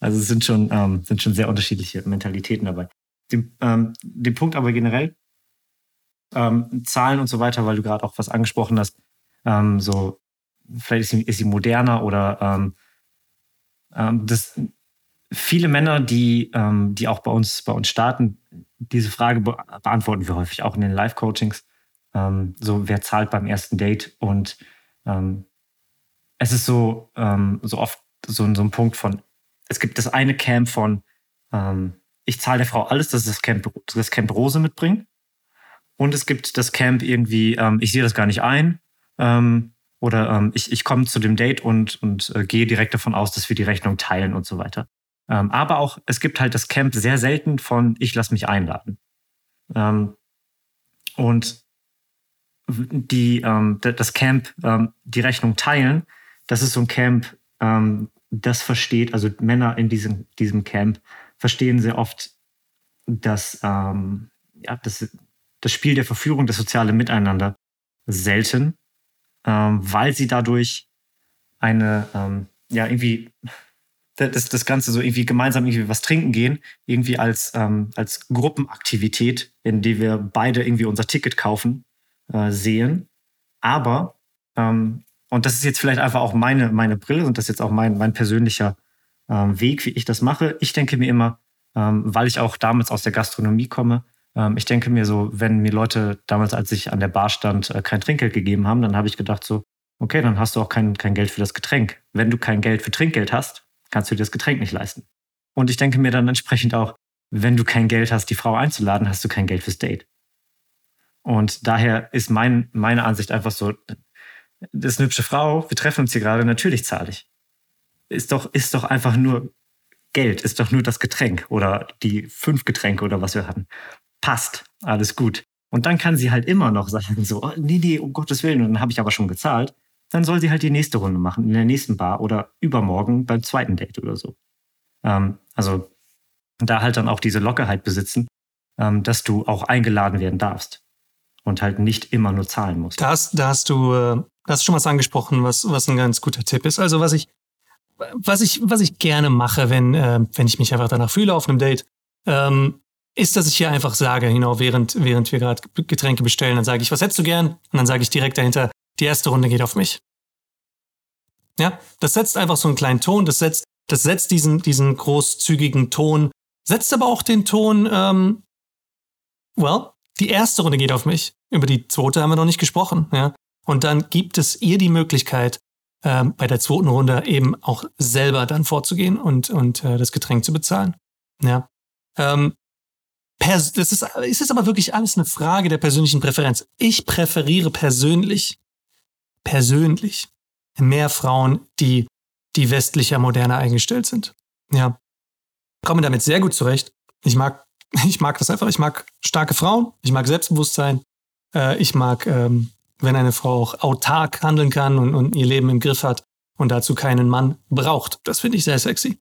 Speaker 2: Also es sind schon, ähm, sind schon sehr unterschiedliche Mentalitäten dabei den, ähm, den Punkt aber generell, ähm, Zahlen und so weiter, weil du gerade auch was angesprochen hast, ähm, so vielleicht ist sie, ist sie moderner oder ähm, ähm, das viele Männer, die, ähm, die auch bei uns, bei uns starten, diese Frage be beantworten wir häufig auch in den Live-Coachings. ähm, so wer zahlt beim ersten Date und ähm, es ist so, ähm, so oft so, so ein Punkt von, es gibt das eine Camp von, ich zahle der Frau alles, dass das Camp, das Camp Rose mitbringt. Und es gibt das Camp irgendwie, ähm, ich sehe das gar nicht ein. Ähm, oder ähm, ich, ich komme zu dem Date und, und äh, gehe direkt davon aus, dass wir die Rechnung teilen und so weiter. Ähm, aber auch, es gibt halt das Camp sehr selten von, ich lasse mich einladen. Ähm, und die, ähm, das Camp, ähm, die Rechnung teilen, das ist so ein Camp, ähm, das versteht, also Männer in diesem, diesem Camp verstehen sehr oft das, ähm, ja, das, das Spiel der Verführung, das soziale Miteinander selten, ähm, weil sie dadurch eine, ähm, ja, irgendwie das, das Ganze so irgendwie gemeinsam irgendwie was trinken gehen, irgendwie als, ähm, als Gruppenaktivität, in die wir beide irgendwie unser Ticket kaufen, äh, sehen. Aber, ähm, und das ist jetzt vielleicht einfach auch meine, meine Brille und das ist jetzt auch mein, mein persönlicher ähm, Weg, wie ich das mache. Ich denke mir immer, ähm, weil ich auch damals aus der Gastronomie komme, ich denke mir so, wenn mir Leute damals, als ich an der Bar stand, äh, kein Trinkgeld gegeben haben, dann habe ich gedacht so, okay, dann hast du auch kein, kein Geld für das Getränk. Wenn du kein Geld für Trinkgeld hast, kannst du dir das Getränk nicht leisten. Und ich denke mir dann entsprechend auch, wenn du kein Geld hast, die Frau einzuladen, hast du kein Geld fürs Date. Und daher ist mein, meine Ansicht einfach so, das ist eine hübsche Frau, wir treffen uns hier gerade, natürlich zahle ich. Ist doch, ist doch einfach nur Geld, ist doch nur das Getränk oder die fünf Getränke oder was wir hatten. Passt, alles gut. Und dann kann sie halt immer noch sagen, so, oh, nee, nee, um Gottes Willen, und dann habe ich aber schon gezahlt dann soll sie halt die nächste Runde machen, in der nächsten Bar oder übermorgen beim zweiten Date oder so. Ähm, also da halt dann auch diese Lockerheit besitzen, ähm, dass du auch eingeladen werden darfst und halt nicht immer nur zahlen musst.
Speaker 1: Da hast, da hast du äh, hast schon was angesprochen, was, was ein ganz guter Tipp ist. Also was ich, was ich, was ich gerne mache, wenn, äh, wenn ich mich einfach danach fühle auf einem Date, ähm, ist, dass ich hier einfach sage, genau, während, während wir gerade Getränke bestellen, dann sage ich, was hättest du gern? Und dann sage ich direkt dahinter, die erste Runde geht auf mich. Ja, das setzt einfach so einen kleinen Ton, das setzt, das setzt diesen, diesen großzügigen Ton, setzt aber auch den Ton, ähm, well, die erste Runde geht auf mich. Über die zweite haben wir noch nicht gesprochen, ja. Und dann gibt es ihr die Möglichkeit, ähm, bei der zweiten Runde eben auch selber dann vorzugehen und, und äh, das Getränk zu bezahlen. Ja. Ähm, das ist, es ist aber wirklich alles eine Frage der persönlichen Präferenz. Ich präferiere persönlich persönlich mehr Frauen, die, die westlicher, moderner eingestellt sind. Ja. Komme damit sehr gut zurecht. Ich mag, ich mag das einfach. Ich mag starke Frauen. Ich mag Selbstbewusstsein. Äh, ich mag, ähm, wenn eine Frau auch autark handeln kann und, und ihr Leben im Griff hat und dazu keinen Mann braucht. Das finde ich sehr sexy.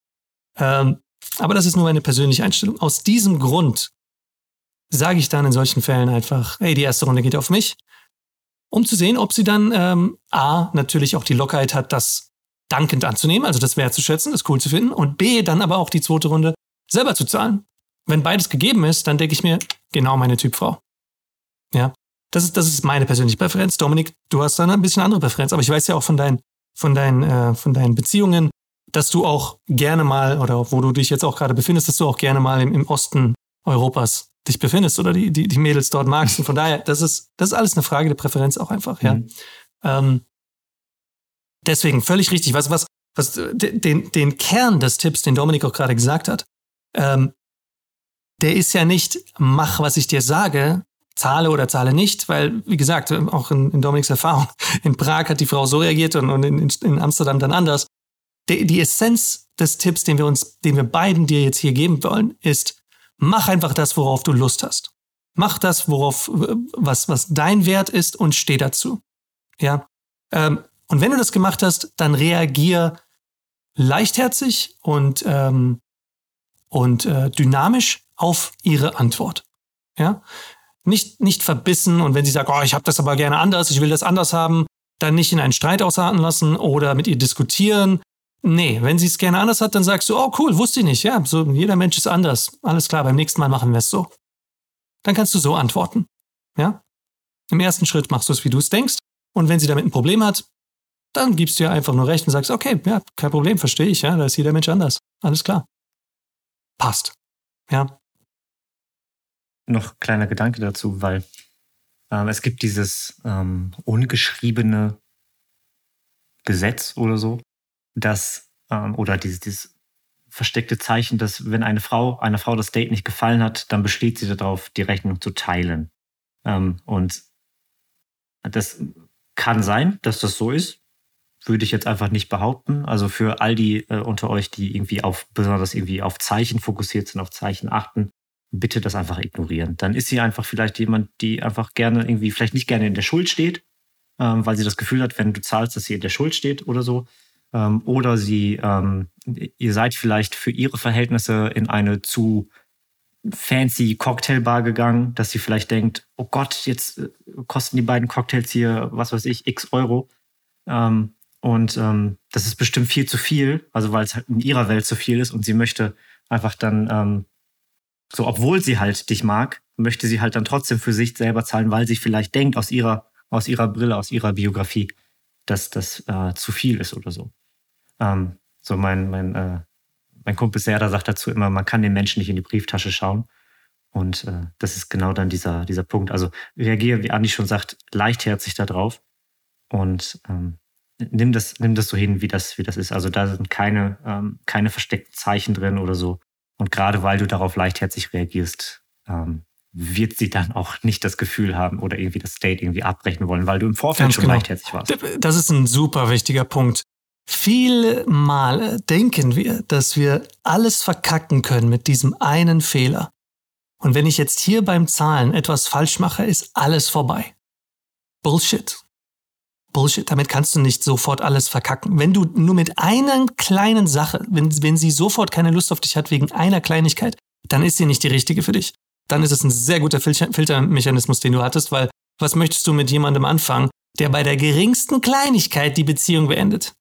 Speaker 1: Ähm, aber das ist nur eine persönliche Einstellung. Aus diesem Grund sage ich dann in solchen Fällen einfach, hey, die erste Runde geht auf mich um zu sehen, ob sie dann ähm, A, natürlich auch die Lockerheit hat, das dankend anzunehmen, also das wertzuschätzen, das cool zu finden, und B, dann aber auch die zweite Runde selber zu zahlen. Wenn beides gegeben ist, dann denke ich mir, genau meine Typfrau. Ja, das ist, das ist meine persönliche Präferenz. Dominik, du hast dann ein bisschen andere Präferenz, aber ich weiß ja auch von deinen, von deinen, äh, von deinen Beziehungen, dass du auch gerne mal, oder wo du dich jetzt auch gerade befindest, dass du auch gerne mal im, im Osten Europas dich befindest oder die, die, die Mädels dort magst. Und von daher, das ist, das ist alles eine Frage der Präferenz auch einfach, ja. Mhm. Ähm, deswegen völlig richtig. Was, was, was, den, den Kern des Tipps, den Dominik auch gerade gesagt hat, ähm, der ist ja nicht, mach, was ich dir sage, zahle oder zahle nicht, weil, wie gesagt, auch in, in Dominiks Erfahrung, in Prag hat die Frau so reagiert und, und in, in Amsterdam dann anders. Die, die Essenz des Tipps, den wir uns, den wir beiden dir jetzt hier geben wollen, ist, Mach einfach das, worauf du Lust hast. Mach das, worauf, was, was dein Wert ist und steh dazu. Ja. Ähm, und wenn du das gemacht hast, dann reagier leichtherzig und, ähm, und äh, dynamisch auf ihre Antwort. Ja. Nicht, nicht verbissen und wenn sie sagt, oh, ich habe das aber gerne anders, ich will das anders haben, dann nicht in einen Streit ausarten lassen oder mit ihr diskutieren, Nee, wenn sie es gerne anders hat, dann sagst du, oh cool, wusste ich nicht. Ja, so jeder Mensch ist anders. Alles klar, beim nächsten Mal machen wir es so. Dann kannst du so antworten. Ja? Im ersten Schritt machst du es, wie du es denkst. Und wenn sie damit ein Problem hat, dann gibst du ihr einfach nur recht und sagst, okay, ja, kein Problem, verstehe ich, ja, da ist jeder Mensch anders. Alles klar. Passt. Ja.
Speaker 2: Noch kleiner Gedanke dazu, weil Ähm, es gibt dieses ähm, ungeschriebene Gesetz oder so, dass, ähm, oder dieses, dieses versteckte Zeichen, dass wenn eine Frau, einer Frau das Date nicht gefallen hat, dann besteht sie darauf, die Rechnung zu teilen. Ähm, und das kann sein, dass das so ist. Würde ich jetzt einfach nicht behaupten. Also für all die äh, unter euch, die irgendwie auf, besonders irgendwie auf Zeichen fokussiert sind, auf Zeichen achten, bitte das einfach ignorieren. Dann ist sie einfach vielleicht jemand, die einfach gerne irgendwie, vielleicht nicht gerne in der Schuld steht, ähm, weil sie das Gefühl hat, wenn du zahlst, dass sie in der Schuld steht oder so. Ähm, oder sie, ähm, ihr seid vielleicht für ihre Verhältnisse in eine zu fancy Cocktailbar gegangen, dass sie vielleicht denkt, oh Gott, jetzt äh, kosten die beiden Cocktails hier, was weiß ich, x Euro. Ähm, und ähm, das ist bestimmt viel zu viel, also weil es halt in ihrer Welt zu viel ist und sie möchte einfach dann, ähm, so obwohl sie halt dich mag, möchte sie halt dann trotzdem für sich selber zahlen, weil sie vielleicht denkt aus ihrer, aus ihrer Brille, aus ihrer Biografie, dass das äh, zu viel ist oder so. Ähm, so mein, mein äh, mein Kumpel Serda sagt dazu immer, man kann den Menschen nicht in die Brieftasche schauen. Und äh, das ist genau dann dieser, dieser Punkt. Also reagiere, wie Andi schon sagt, leichtherzig darauf und ähm, nimm, das, nimm das so hin, wie das, wie das ist. Also da sind keine, ähm, keine versteckten Zeichen drin oder so. Und gerade weil du darauf leichtherzig reagierst, ähm, wird sie dann auch nicht das Gefühl haben oder irgendwie das Date irgendwie abbrechen wollen, weil du im Vorfeld Ganz schon genau. leichtherzig warst.
Speaker 1: Das ist ein super wichtiger Punkt. Viele Male denken wir, dass wir alles verkacken können mit diesem einen Fehler. Und wenn ich jetzt hier beim Zahlen etwas falsch mache, ist alles vorbei. Bullshit. Bullshit. Damit kannst du nicht sofort alles verkacken. Wenn du nur mit einer kleinen Sache, wenn, wenn sie sofort keine Lust auf dich hat wegen einer Kleinigkeit, dann ist sie nicht die richtige für dich. Dann ist es ein sehr guter Filtermechanismus, den du hattest, weil was möchtest du mit jemandem anfangen, der bei der geringsten Kleinigkeit die Beziehung beendet?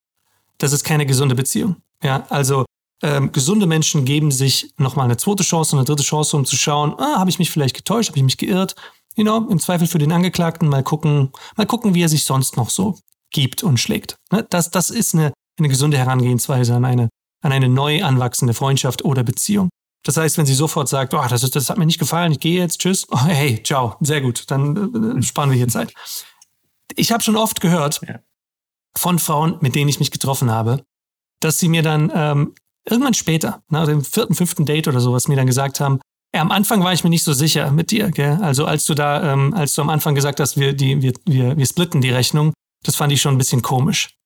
Speaker 1: Das ist keine gesunde Beziehung. Ja, also ähm, gesunde Menschen geben sich nochmal eine zweite Chance, eine dritte Chance, um zu schauen, ah, habe ich mich vielleicht getäuscht, habe ich mich geirrt. You know, im Zweifel für den Angeklagten mal gucken, mal gucken, wie er sich sonst noch so gibt und schlägt. Ne? Das, das ist eine, eine gesunde Herangehensweise an eine, an eine neu anwachsende Freundschaft oder Beziehung. Das heißt, wenn sie sofort sagt, oh, das, ist, das hat mir nicht gefallen, ich gehe jetzt, tschüss, oh, hey, ciao, sehr gut, dann äh, sparen wir hier Zeit. Ich habe schon oft gehört, ja von Frauen, mit denen ich mich getroffen habe, dass sie mir dann ähm, irgendwann später, nach dem vierten, fünften Date oder sowas, mir dann gesagt haben, ja, am Anfang war ich mir nicht so sicher mit dir, gell? Also als du da, ähm, als du am Anfang gesagt hast, wir, die, wir, wir, wir splitten die Rechnung, das fand ich schon ein bisschen komisch.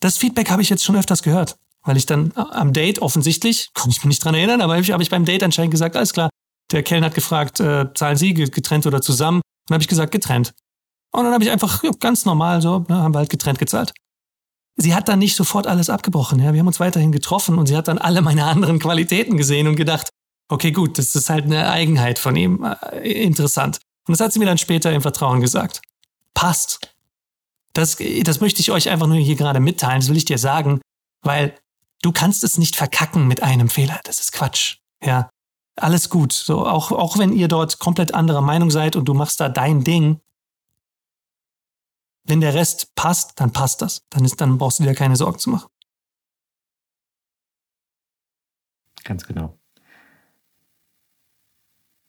Speaker 1: Das Feedback habe ich jetzt schon öfters gehört, weil ich dann am Date offensichtlich, kann ich mich nicht dran erinnern, aber habe ich beim Date anscheinend gesagt, alles klar, der Kellner hat gefragt, äh, zahlen Sie getrennt oder zusammen? Und dann habe ich gesagt, getrennt. Und dann habe ich einfach ja, ganz normal so, ne, haben wir halt getrennt gezahlt. Sie hat dann nicht sofort alles abgebrochen. Ja. Wir haben uns weiterhin getroffen und sie hat dann alle meine anderen Qualitäten gesehen und gedacht, okay, gut, das ist halt eine Eigenheit von ihm. Äh, interessant. Und das hat sie mir dann später im Vertrauen gesagt. Passt. Das, das möchte ich euch einfach nur hier gerade mitteilen, das will ich dir sagen, weil du kannst es nicht verkacken mit einem Fehler. Das ist Quatsch. Ja. Alles gut. So, auch, auch wenn ihr dort komplett anderer Meinung seid und du machst da dein Ding, wenn der Rest passt, dann passt das. Dann, ist, dann brauchst du dir keine Sorgen zu machen.
Speaker 2: Ganz genau.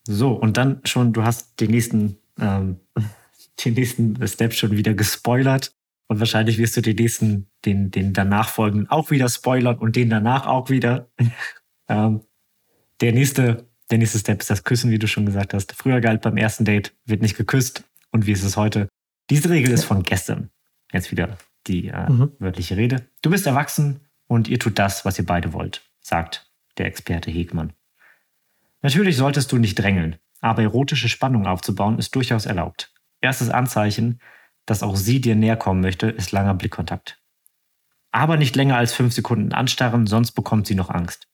Speaker 2: So, und dann schon, du hast den nächsten, ähm, den nächsten Step schon wieder gespoilert. Und wahrscheinlich wirst du den nächsten, den, den danach folgenden auch wieder spoilern und den danach auch wieder. ähm, der nächste, der nächste Step ist das Küssen, wie du schon gesagt hast. Früher galt beim ersten Date, wird nicht geküsst. Und wie ist es heute? Diese Regel ist von gestern. Jetzt wieder die äh, mhm. wörtliche Rede. Du bist erwachsen und ihr tut das, was ihr beide wollt, sagt der Experte Hegmann. Natürlich solltest du nicht drängeln, aber erotische Spannung aufzubauen ist durchaus erlaubt. Erstes Anzeichen, dass auch sie dir näher kommen möchte, ist langer Blickkontakt. Aber nicht länger als fünf Sekunden anstarren, sonst bekommt sie noch Angst.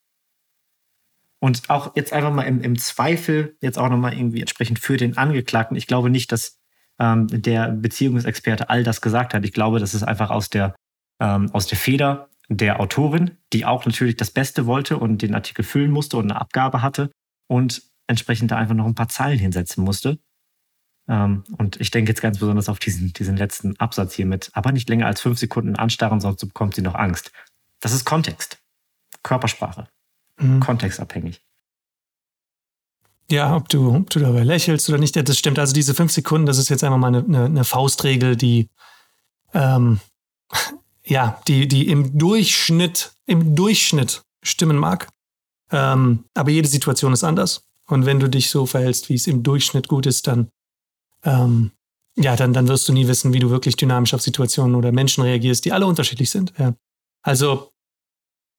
Speaker 2: Und auch jetzt einfach mal im, im Zweifel, jetzt auch nochmal irgendwie entsprechend für den Angeklagten. Ich glaube nicht, dass ähm, der Beziehungsexperte all das gesagt hat. Ich glaube, das ist einfach aus der, ähm, aus der Feder der Autorin, die auch natürlich das Beste wollte und den Artikel füllen musste und eine Abgabe hatte und entsprechend da einfach noch ein paar Zeilen hinsetzen musste. Ähm, und ich denke jetzt ganz besonders auf diesen, diesen letzten Absatz hier mit, aber nicht länger als fünf Sekunden anstarren, sonst bekommt sie noch Angst. Das ist Kontext. Körpersprache. Mhm. Kontextabhängig.
Speaker 1: Ja, ob du, ob du dabei lächelst oder nicht, das stimmt. Also diese fünf Sekunden, das ist jetzt einfach mal eine, eine, eine Faustregel, die ähm, ja, die, die im Durchschnitt, im Durchschnitt stimmen mag. Ähm, aber jede Situation ist anders. Und wenn du dich so verhältst, wie es im Durchschnitt gut ist, dann, ähm, ja, dann, dann wirst du nie wissen, wie du wirklich dynamisch auf Situationen oder Menschen reagierst, die alle unterschiedlich sind. Ja. Also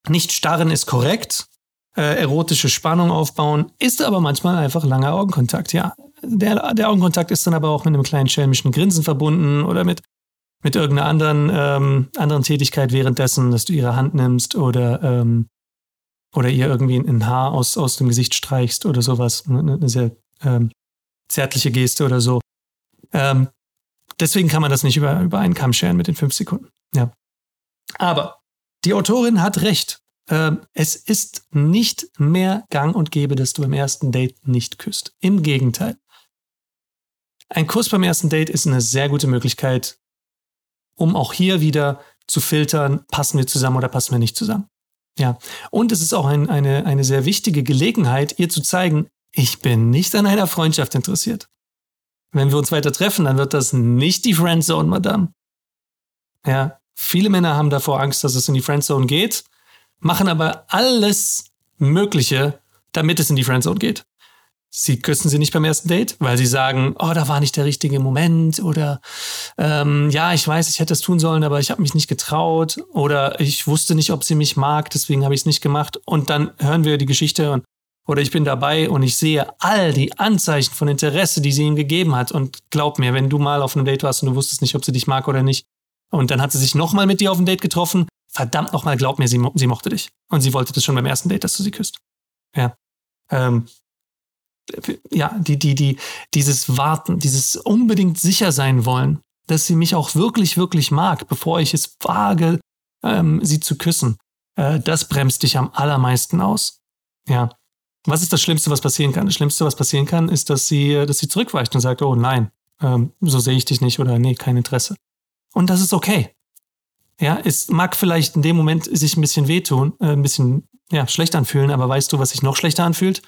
Speaker 1: nicht starren ist korrekt, äh, erotische Spannung aufbauen, ist aber manchmal einfach langer Augenkontakt. Ja, der, der Augenkontakt ist dann aber auch mit einem kleinen schelmischen Grinsen verbunden oder mit, mit irgendeiner anderen, ähm, anderen Tätigkeit währenddessen, dass du ihre Hand nimmst oder, ähm, oder ihr irgendwie ein Haar aus, aus dem Gesicht streichst oder sowas. Eine, eine sehr ähm, zärtliche Geste oder so. Ähm, deswegen kann man das nicht über, über einen Kamm scheren mit den fünf Sekunden. Ja. Aber die Autorin hat recht. Ähm, es ist nicht mehr gang und gäbe, dass du im ersten Date nicht küsst. Im Gegenteil. Ein Kuss beim ersten Date ist eine sehr gute Möglichkeit, um auch hier wieder zu filtern, passen wir zusammen oder passen wir nicht zusammen. Ja. Und es ist auch ein, eine, eine sehr wichtige Gelegenheit, ihr zu zeigen, ich bin nicht an einer Freundschaft interessiert. Wenn wir uns weiter treffen, dann wird das nicht die Friendzone, Madame. Ja. Viele Männer haben davor Angst, dass es in die Friendzone geht machen aber alles Mögliche, damit es in die Friendzone geht. Sie küssen sie nicht beim ersten Date, weil sie sagen, oh, da war nicht der richtige Moment oder ähm, ja, ich weiß, ich hätte es tun sollen, aber ich habe mich nicht getraut oder ich wusste nicht, ob sie mich mag, deswegen habe ich es nicht gemacht. Und dann hören wir die Geschichte und oder ich bin dabei und ich sehe all die Anzeichen von Interesse, die sie ihm gegeben hat. Und glaub mir, wenn du mal auf einem Date warst und du wusstest nicht, ob sie dich mag oder nicht, und dann hat sie sich nochmal mit dir auf ein Date getroffen, verdammt nochmal, glaub mir, sie, sie mochte dich. Und sie wollte das schon beim ersten Date, dass du sie küsst. Ja. Ähm, ja, die, die, die, dieses Warten, dieses unbedingt sicher sein wollen, dass sie mich auch wirklich, wirklich mag, bevor ich es wage, ähm, sie zu küssen, äh, das bremst dich am allermeisten aus. Ja. Was ist das Schlimmste, was passieren kann? Das Schlimmste, was passieren kann, ist, dass sie, dass sie zurückweicht und sagt, oh nein, ähm, so sehe ich dich nicht oder nee, kein Interesse. Und das ist okay. Ja, es mag vielleicht in dem Moment sich ein bisschen wehtun, äh, ein bisschen ja, schlecht anfühlen, aber weißt du, was sich noch schlechter anfühlt?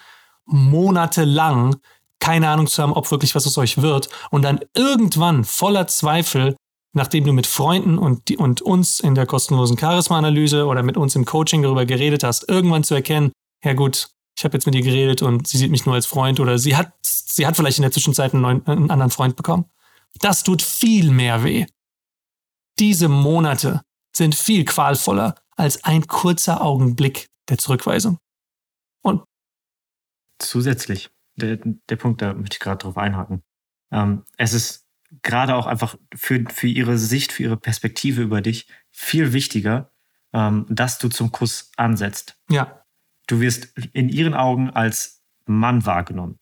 Speaker 1: Monatelang keine Ahnung zu haben, ob wirklich was aus euch wird und dann irgendwann voller Zweifel, nachdem du mit Freunden und, die, und uns in der kostenlosen Charisma-Analyse oder mit uns im Coaching darüber geredet hast, irgendwann zu erkennen, ja gut, ich habe jetzt mit ihr geredet und sie sieht mich nur als Freund oder sie hat, sie hat vielleicht in der Zwischenzeit einen, neuen, einen anderen Freund bekommen. Das tut viel mehr weh. Diese Monate sind viel qualvoller als ein kurzer Augenblick der Zurückweisung. Und
Speaker 2: zusätzlich, der, der Punkt, da möchte ich gerade drauf einhaken. Ähm, es ist gerade auch einfach für, für ihre Sicht, für ihre Perspektive über dich viel wichtiger, ähm, dass du zum Kuss ansetzt.
Speaker 1: Ja.
Speaker 2: Du wirst in ihren Augen als Mann wahrgenommen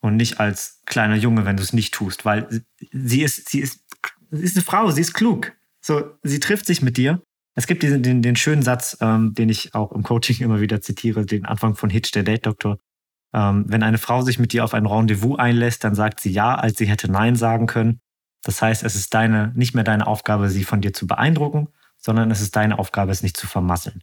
Speaker 2: und nicht als kleiner Junge, wenn du es nicht tust, weil sie ist, sie ist sie ist eine Frau, sie ist klug. So, sie trifft sich mit dir. Es gibt diesen, den, den schönen Satz, ähm, den ich auch im Coaching immer wieder zitiere, den Anfang von Hitch, der Date-Doktor. Ähm, wenn eine Frau sich mit dir auf ein Rendezvous einlässt, dann sagt sie ja, als sie hätte Nein sagen können. Das heißt, es ist deine, nicht mehr deine Aufgabe, sie von dir zu beeindrucken, sondern es ist deine Aufgabe, es nicht zu vermasseln.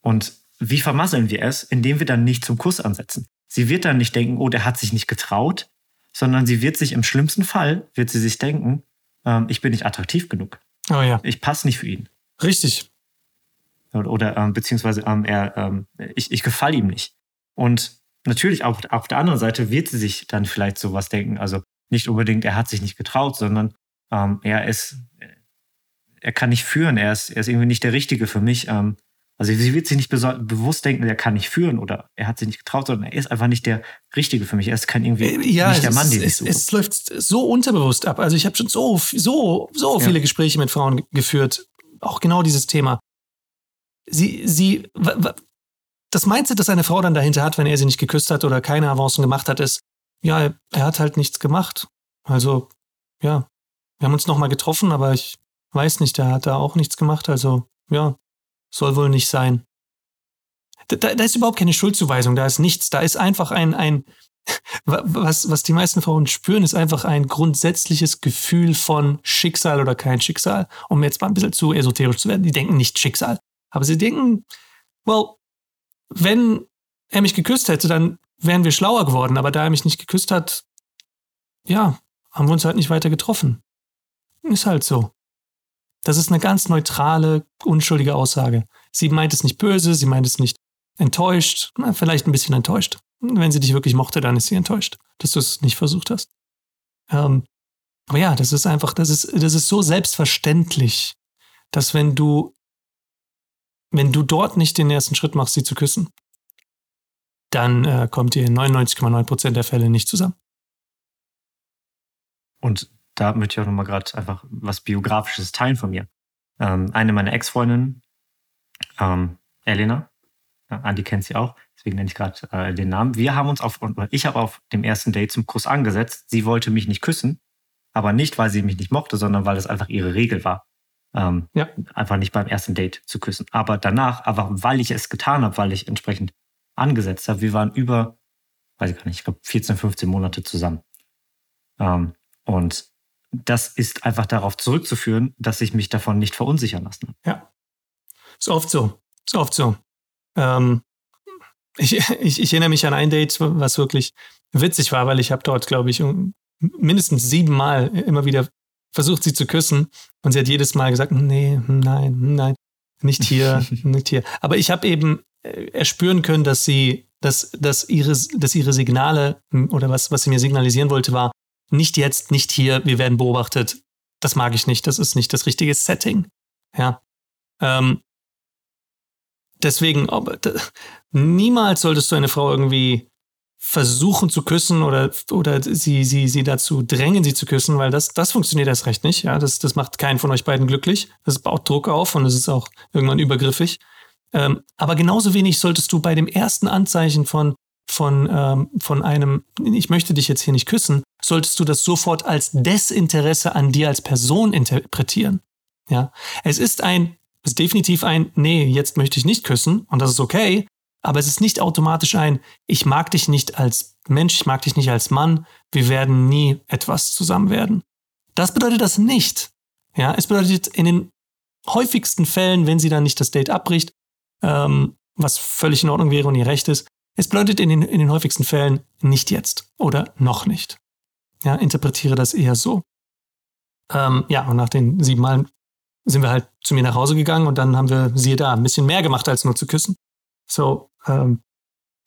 Speaker 2: Und wie vermasseln wir es? Indem wir dann nicht zum Kuss ansetzen. Sie wird dann nicht denken, oh, der hat sich nicht getraut, sondern sie wird sich im schlimmsten Fall, wird sie sich denken, ähm, ich bin nicht attraktiv genug.
Speaker 1: Oh ja.
Speaker 2: Ich passe nicht für ihn.
Speaker 1: Richtig.
Speaker 2: Oder, oder ähm, beziehungsweise ähm, er, ähm, ich, ich gefalle ihm nicht. Und natürlich auch auf der anderen Seite wird sie sich dann vielleicht sowas denken. Also nicht unbedingt, er hat sich nicht getraut, sondern ähm, er ist, er kann nicht führen, er ist, er ist irgendwie nicht der Richtige für mich. Ähm, also sie wird sich nicht bewusst denken, er kann nicht führen oder er hat sich nicht getraut, sondern er ist einfach nicht der Richtige für mich. Er ist kein irgendwie
Speaker 1: äh, ja, nicht der Mann, den ich suche. Es, es läuft so unterbewusst ab. Also ich habe schon so, so, so viele ja. Gespräche mit Frauen geführt. Auch genau dieses Thema. Sie, sie, das Mindset, das eine Frau dann dahinter hat, wenn er sie nicht geküsst hat oder keine Avancen gemacht hat, ist, ja, er hat halt nichts gemacht. Also, ja, wir haben uns nochmal getroffen, aber ich weiß nicht, er hat da auch nichts gemacht. Also, ja, soll wohl nicht sein. Da, da, ist überhaupt keine Schuldzuweisung, da ist nichts. Da ist einfach ein, ein was, was die meisten Frauen spüren, ist einfach ein grundsätzliches Gefühl von Schicksal oder kein Schicksal. Um jetzt mal ein bisschen zu esoterisch zu werden, die denken nicht Schicksal. Aber sie denken, well, wenn er mich geküsst hätte, dann wären wir schlauer geworden, aber da er mich nicht geküsst hat, ja, haben wir uns halt nicht weiter getroffen. Ist halt so. Das ist eine ganz neutrale, unschuldige Aussage. Sie meint es nicht böse, sie meint es nicht enttäuscht, vielleicht ein bisschen enttäuscht. Wenn sie dich wirklich mochte, dann ist sie enttäuscht, dass du es nicht versucht hast. Ähm, aber ja, das ist einfach, das ist, das ist so selbstverständlich, dass wenn du, wenn du dort nicht den ersten Schritt machst, sie zu küssen, dann äh, kommt ihr in 99,9 Prozent der Fälle nicht zusammen.
Speaker 2: Und da möchte ich auch nochmal gerade einfach was Biografisches teilen von mir. Ähm, eine meiner Ex-Freundinnen, ähm, Elena, ja, Andi kennt sie auch, deswegen nenne ich gerade äh, den Namen. Wir haben uns auf, ich habe auf dem ersten Date zum Kuss angesetzt. Sie wollte mich nicht küssen, aber nicht, weil sie mich nicht mochte, sondern weil es einfach ihre Regel war. Ähm, ja. Einfach nicht beim ersten Date zu küssen. Aber danach, aber weil ich es getan habe, weil ich entsprechend angesetzt habe, wir waren über, weiß ich gar nicht, ich glaube 14, 15 Monate zusammen. Ähm, und das ist einfach darauf zurückzuführen, dass ich mich davon nicht verunsichern lassen habe.
Speaker 1: Ja. Ist oft so. Ist oft so. Ähm, ich, ich, ich erinnere mich an ein Date, was wirklich witzig war, weil ich habe dort, glaube ich, mindestens siebenmal immer wieder versucht, sie zu küssen. Und sie hat jedes Mal gesagt, nee, nein, nein, nicht hier, nicht hier. Aber ich habe eben äh, erspüren können, dass sie, dass, dass, ihre, dass ihre Signale oder was, was sie mir signalisieren wollte, war, nicht jetzt, nicht hier, wir werden beobachtet. Das mag ich nicht, das ist nicht das richtige Setting. Ja. Ähm, deswegen, ob, niemals solltest du eine Frau irgendwie versuchen zu küssen oder, oder sie, sie, sie dazu drängen, sie zu küssen, weil das, das funktioniert erst recht nicht. Ja, das, das macht keinen von euch beiden glücklich. Das baut Druck auf und es ist auch irgendwann übergriffig. Ähm, aber genauso wenig solltest du bei dem ersten Anzeichen von, von, ähm, von einem, ich möchte dich jetzt hier nicht küssen, solltest du das sofort als Desinteresse an dir als Person interpretieren. Ja, es ist ein, es ist definitiv ein, nee, jetzt möchte ich nicht küssen und das ist okay, aber es ist nicht automatisch ein, ich mag dich nicht als Mensch, ich mag dich nicht als Mann, wir werden nie etwas zusammen werden. Das bedeutet das nicht. Ja, es bedeutet in den häufigsten Fällen, wenn sie dann nicht das Date abbricht, ähm, was völlig in Ordnung wäre und ihr Recht ist, es bedeutet in den, in den häufigsten Fällen nicht jetzt oder noch nicht. Ja, interpretiere das eher so. Ähm, ja, und nach den sieben Malen sind wir halt zu mir nach Hause gegangen und dann haben wir, siehe da, ein bisschen mehr gemacht als nur zu küssen. So, ähm,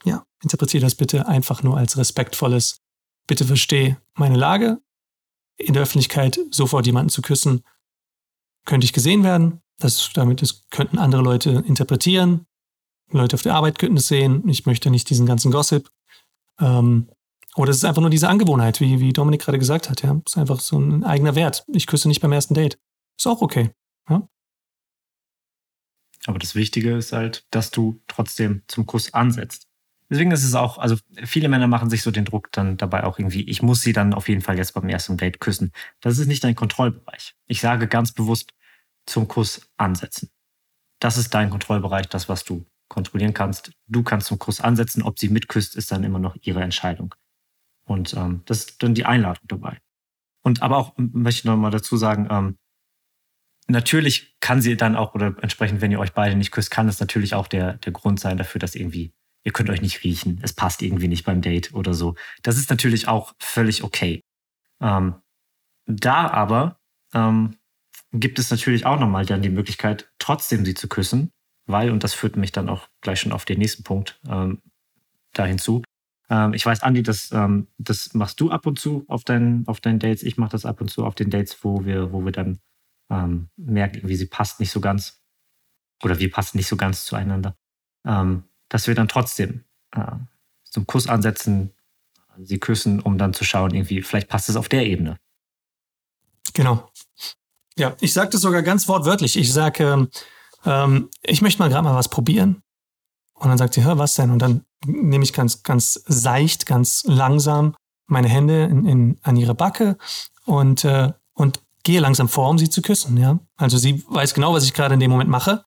Speaker 1: ja, interpretiere das bitte einfach nur als respektvolles, bitte verstehe meine Lage. In der Öffentlichkeit sofort jemanden zu küssen, könnte ich gesehen werden. Das, damit das könnten andere Leute interpretieren. Leute auf der Arbeit könnten es sehen. Ich möchte nicht diesen ganzen Gossip. Ähm, oder es ist einfach nur diese Angewohnheit, wie, wie Dominik gerade gesagt hat. Ja, es ist einfach so ein eigener Wert. Ich küsse nicht beim ersten Date. Ist auch okay. Ja?
Speaker 2: Aber das Wichtige ist halt, dass du trotzdem zum Kuss ansetzt. Deswegen ist es auch, also viele Männer machen sich so den Druck dann dabei auch irgendwie, ich muss sie dann auf jeden Fall jetzt beim ersten Date küssen. Das ist nicht dein Kontrollbereich. Ich sage ganz bewusst zum Kuss ansetzen. Das ist dein Kontrollbereich, das, was du kontrollieren kannst. Du kannst zum Kuss ansetzen. Ob sie mitküsst, ist dann immer noch ihre Entscheidung. Und ähm, das ist dann die Einladung dabei. Und aber auch möchte ich noch mal dazu sagen, ähm, natürlich kann sie dann auch, oder entsprechend, wenn ihr euch beide nicht küsst, kann es natürlich auch der, der Grund sein dafür, dass irgendwie, ihr könnt euch nicht riechen, es passt irgendwie nicht beim Date oder so. Das ist natürlich auch völlig okay. Ähm, da aber ähm, gibt es natürlich auch nochmal dann die Möglichkeit, trotzdem sie zu küssen, weil, und das führt mich dann auch gleich schon auf den nächsten Punkt ähm, da hinzu. Ähm, ich weiß, Andi, das, ähm, das machst du ab und zu auf deinen, auf deinen Dates. Ich mache das ab und zu auf den Dates, wo wir, wo wir dann ähm, merken, wie sie passt nicht so ganz oder wir passen nicht so ganz zueinander, ähm, dass wir dann trotzdem äh, zum Kuss ansetzen, sie küssen, um dann zu schauen, irgendwie, vielleicht passt es auf der Ebene.
Speaker 1: Genau. Ja, ich sage das sogar ganz wortwörtlich. Ich sage, ähm, ich möchte mal gerade mal was probieren. Und dann sagt sie, hör, was denn? Und dann nehme ich ganz, ganz seicht, ganz langsam meine Hände in, in, an ihre Backe und, äh, und gehe langsam vor, um sie zu küssen. Ja? Also sie weiß genau, was ich gerade in dem Moment mache.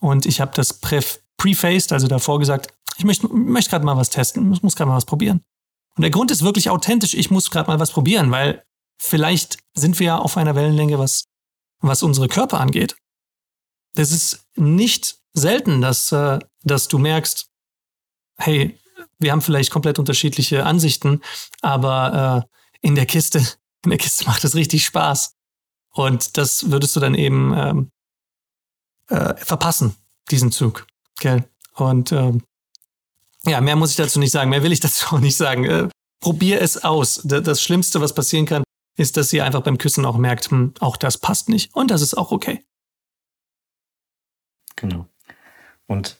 Speaker 1: Und ich habe das prefaced, also davor gesagt, ich möchte, möchte gerade mal was testen, ich muss gerade mal was probieren. Und der Grund ist wirklich authentisch, ich muss gerade mal was probieren, weil vielleicht sind wir ja auf einer Wellenlänge, was, was unsere Körper angeht. Das ist nicht selten, dass, äh, dass du merkst, hey, wir haben vielleicht komplett unterschiedliche Ansichten, aber äh, in der Kiste, in der Kiste macht es richtig Spaß. Und das würdest du dann eben ähm, äh, verpassen, diesen Zug. Gell? Und ähm, ja, mehr muss ich dazu nicht sagen, mehr will ich dazu auch nicht sagen. Äh, probier es aus. Das Schlimmste, was passieren kann, ist, dass sie einfach beim Küssen auch merkt, hm, auch das passt nicht. Und das ist auch okay.
Speaker 2: Genau. Und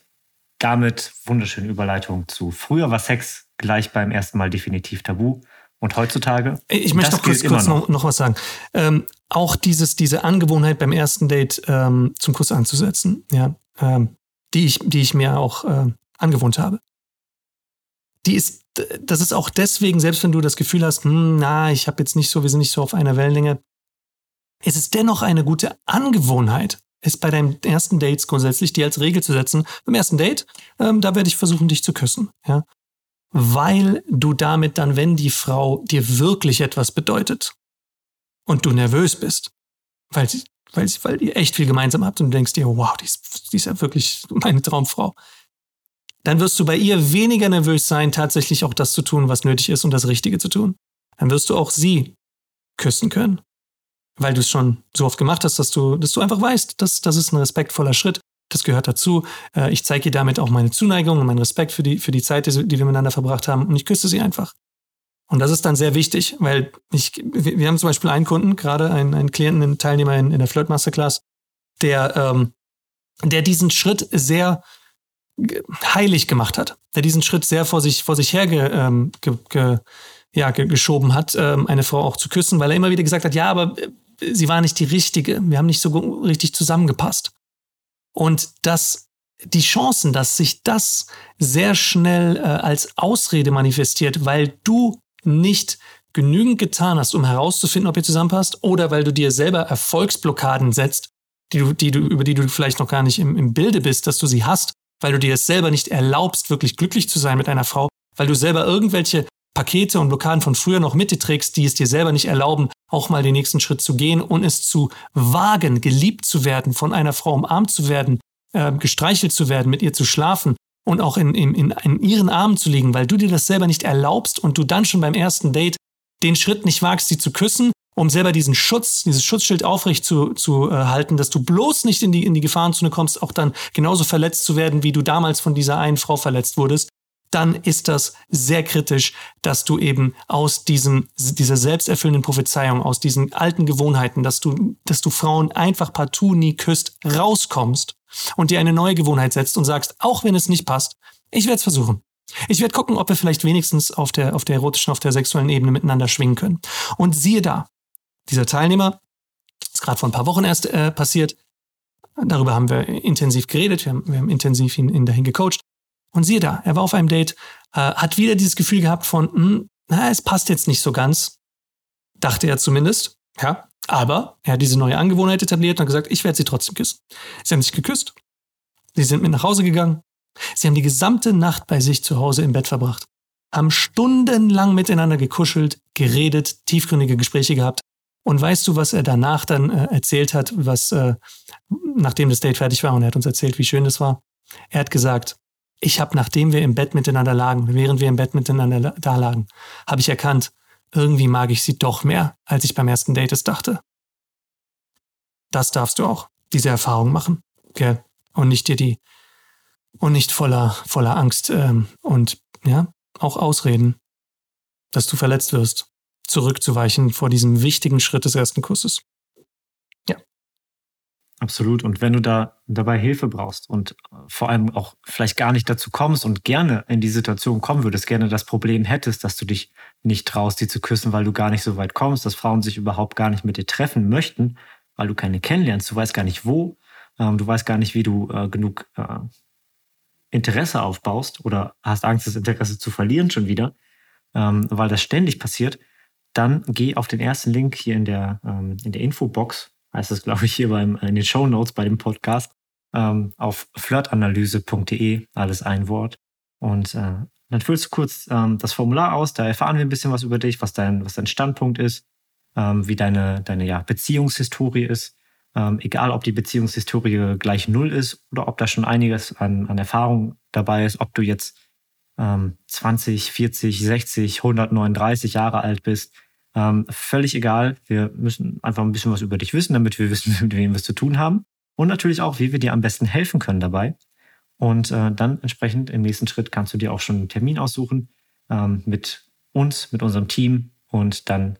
Speaker 2: damit wunderschöne Überleitung zu früher war Sex gleich beim ersten Mal definitiv tabu. Und heutzutage?
Speaker 1: Ich möchte noch kurz, kurz noch. noch, was sagen. Ähm, auch dieses, diese Angewohnheit beim ersten Date ähm, zum Kuss anzusetzen, ja, ähm, die, ich, die ich mir auch äh, angewohnt habe. Die ist, das ist auch deswegen, selbst wenn du das Gefühl hast, hm, na, ich habe jetzt nicht so, wir sind nicht so auf einer Wellenlänge, ist es dennoch eine gute Angewohnheit, ist bei deinen ersten Dates grundsätzlich dir als Regel zu setzen. Beim ersten Date, ähm, da werde ich versuchen, dich zu küssen. Ja? weil du damit dann, wenn die Frau dir wirklich etwas bedeutet und du nervös bist, weil sie, weil sie, weil ihr echt viel gemeinsam habt und du denkst dir, wow, die ist, die ist ja wirklich meine Traumfrau, dann wirst du bei ihr weniger nervös sein, tatsächlich auch das zu tun, was nötig ist und das Richtige zu tun. Dann wirst du auch sie küssen können, weil du es schon so oft gemacht hast, dass du, dass du einfach weißt, dass das ist ein respektvoller Schritt das gehört dazu. Äh, ich zeige ihr damit auch meine Zuneigung und meinen Respekt für die, für die Zeit, die wir miteinander verbracht haben. Und ich küsse sie einfach. Und das ist dann sehr wichtig, weil ich, wir haben zum Beispiel einen Kunden, gerade einen, einen Klienten, einen Teilnehmer in, in der Flirt Masterclass, der, ähm, der diesen Schritt sehr heilig gemacht hat, der diesen Schritt sehr vor sich, vor sich her ge, ähm, ge, ge, ja, geschoben hat, ähm, eine Frau auch zu küssen, weil er immer wieder gesagt hat, ja, aber äh, sie war nicht die richtige, wir haben nicht so richtig zusammengepasst. Und dass die Chancen, dass sich das sehr schnell äh, als Ausrede manifestiert, weil du nicht genügend getan hast, um herauszufinden, ob ihr zusammenpasst, oder weil du dir selber Erfolgsblockaden setzt, die du, die du, über die du vielleicht noch gar nicht im, im Bilde bist, dass du sie hast, weil du dir es selber nicht erlaubst, wirklich glücklich zu sein mit einer Frau, weil du selber irgendwelche Pakete und Blockaden von früher noch mit dir trägst, die es dir selber nicht erlauben, auch mal den nächsten Schritt zu gehen und es zu wagen, geliebt zu werden, von einer Frau umarmt zu werden, äh, gestreichelt zu werden, mit ihr zu schlafen und auch in, in, in, in ihren Armen zu liegen, weil du dir das selber nicht erlaubst und du dann schon beim ersten Date den Schritt nicht wagst, sie zu küssen, um selber diesen Schutz, dieses Schutzschild aufrecht zu, zu äh, halten, dass du bloß nicht in die, in die Gefahrenzone kommst, auch dann genauso verletzt zu werden, wie du damals von dieser einen Frau verletzt wurdest, dann ist das sehr kritisch, dass du eben aus diesem, dieser selbsterfüllenden Prophezeiung, aus diesen alten Gewohnheiten, dass du, dass du Frauen einfach partout nie küsst, rauskommst und dir eine neue Gewohnheit setzt und sagst, auch wenn es nicht passt, ich werde es versuchen. Ich werde gucken, ob wir vielleicht wenigstens auf der, auf der erotischen, auf der sexuellen Ebene miteinander schwingen können. Und siehe da, dieser Teilnehmer, ist gerade vor ein paar Wochen erst äh, passiert, darüber haben wir intensiv geredet, wir haben, wir haben intensiv ihn, ihn dahin gecoacht. Und siehe da, er war auf einem Date, äh, hat wieder dieses Gefühl gehabt von, hm, na, es passt jetzt nicht so ganz. Dachte er zumindest. Ja. Aber er hat diese neue Angewohnheit etabliert und gesagt, ich werde sie trotzdem küssen. Sie haben sich geküsst. Sie sind mit nach Hause gegangen. Sie haben die gesamte Nacht bei sich zu Hause im Bett verbracht. Haben stundenlang miteinander gekuschelt, geredet, tiefgründige Gespräche gehabt. Und weißt du, was er danach dann äh, erzählt hat, was, äh, nachdem das Date fertig war und er hat uns erzählt, wie schön das war? Er hat gesagt, ich habe, nachdem wir im Bett miteinander lagen, während wir im Bett miteinander da lagen, habe ich erkannt, irgendwie mag ich sie doch mehr, als ich beim ersten Date es dachte. Das darfst du auch, diese Erfahrung machen, gell? Und nicht dir die, und nicht voller, voller Angst ähm, und ja, auch Ausreden, dass du verletzt wirst, zurückzuweichen vor diesem wichtigen Schritt des ersten Kusses.
Speaker 2: Absolut. Und wenn du da dabei Hilfe brauchst und äh, vor allem auch vielleicht gar nicht dazu kommst und gerne in die Situation kommen würdest, gerne das Problem hättest, dass du dich nicht traust, die zu küssen, weil du gar nicht so weit kommst, dass Frauen sich überhaupt gar nicht mit dir treffen möchten, weil du keine kennenlernst, du weißt gar nicht wo, ähm, du weißt gar nicht, wie du äh, genug äh, Interesse aufbaust oder hast Angst, das Interesse zu verlieren schon wieder, ähm, weil das ständig passiert, dann geh auf den ersten Link hier in der, ähm, in der Infobox heißt es, glaube ich, hier beim, in den Show Notes bei dem Podcast, ähm, auf flirtanalyse.de, alles ein Wort. Und äh, dann füllst du kurz ähm, das Formular aus, da erfahren wir ein bisschen was über dich, was dein, was dein Standpunkt ist, ähm, wie deine, deine ja, Beziehungshistorie ist. Ähm, egal, ob die Beziehungshistorie gleich null ist oder ob da schon einiges an, an Erfahrung dabei ist, ob du jetzt ähm, 20, 40, 60, 139 Jahre alt bist. Ähm, völlig egal. Wir müssen einfach ein bisschen was über dich wissen, damit wir wissen, mit wem wir es zu tun haben. Und natürlich auch, wie wir dir am besten helfen können dabei. Und äh, dann entsprechend im nächsten Schritt kannst du dir auch schon einen Termin aussuchen ähm, mit uns, mit unserem Team. Und dann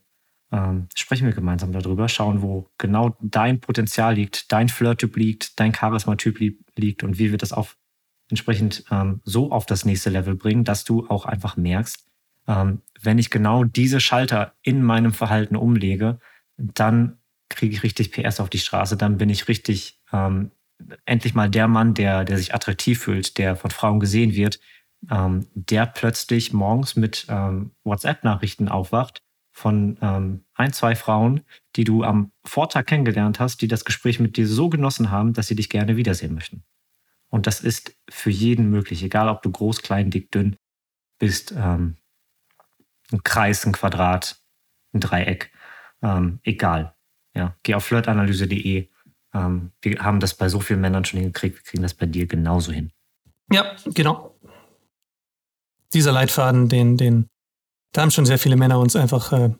Speaker 2: ähm, sprechen wir gemeinsam darüber, schauen, wo genau dein Potenzial liegt, dein Flirt-Typ liegt, dein Charisma-Typ liegt und wie wir das auch entsprechend ähm, so auf das nächste Level bringen, dass du auch einfach merkst, ähm, wenn ich genau diese Schalter in meinem Verhalten umlege, dann kriege ich richtig PS auf die Straße, dann bin ich richtig ähm, endlich mal der Mann, der, der sich attraktiv fühlt, der von Frauen gesehen wird, ähm, der plötzlich morgens mit ähm, WhatsApp-Nachrichten aufwacht von ähm, ein, zwei Frauen, die du am Vortag kennengelernt hast, die das Gespräch mit dir so genossen haben, dass sie dich gerne wiedersehen möchten. Und das ist für jeden möglich, egal ob du groß, klein, dick, dünn bist, ähm, ein Kreis, ein Quadrat, ein Dreieck, ähm, egal. Ja, geh auf flirtanalyse.de. Ähm, wir haben das bei so vielen Männern schon hingekriegt, wir kriegen das bei dir genauso hin.
Speaker 1: Ja, genau. Dieser Leitfaden, den, den, da haben schon sehr viele Männer uns einfach äh,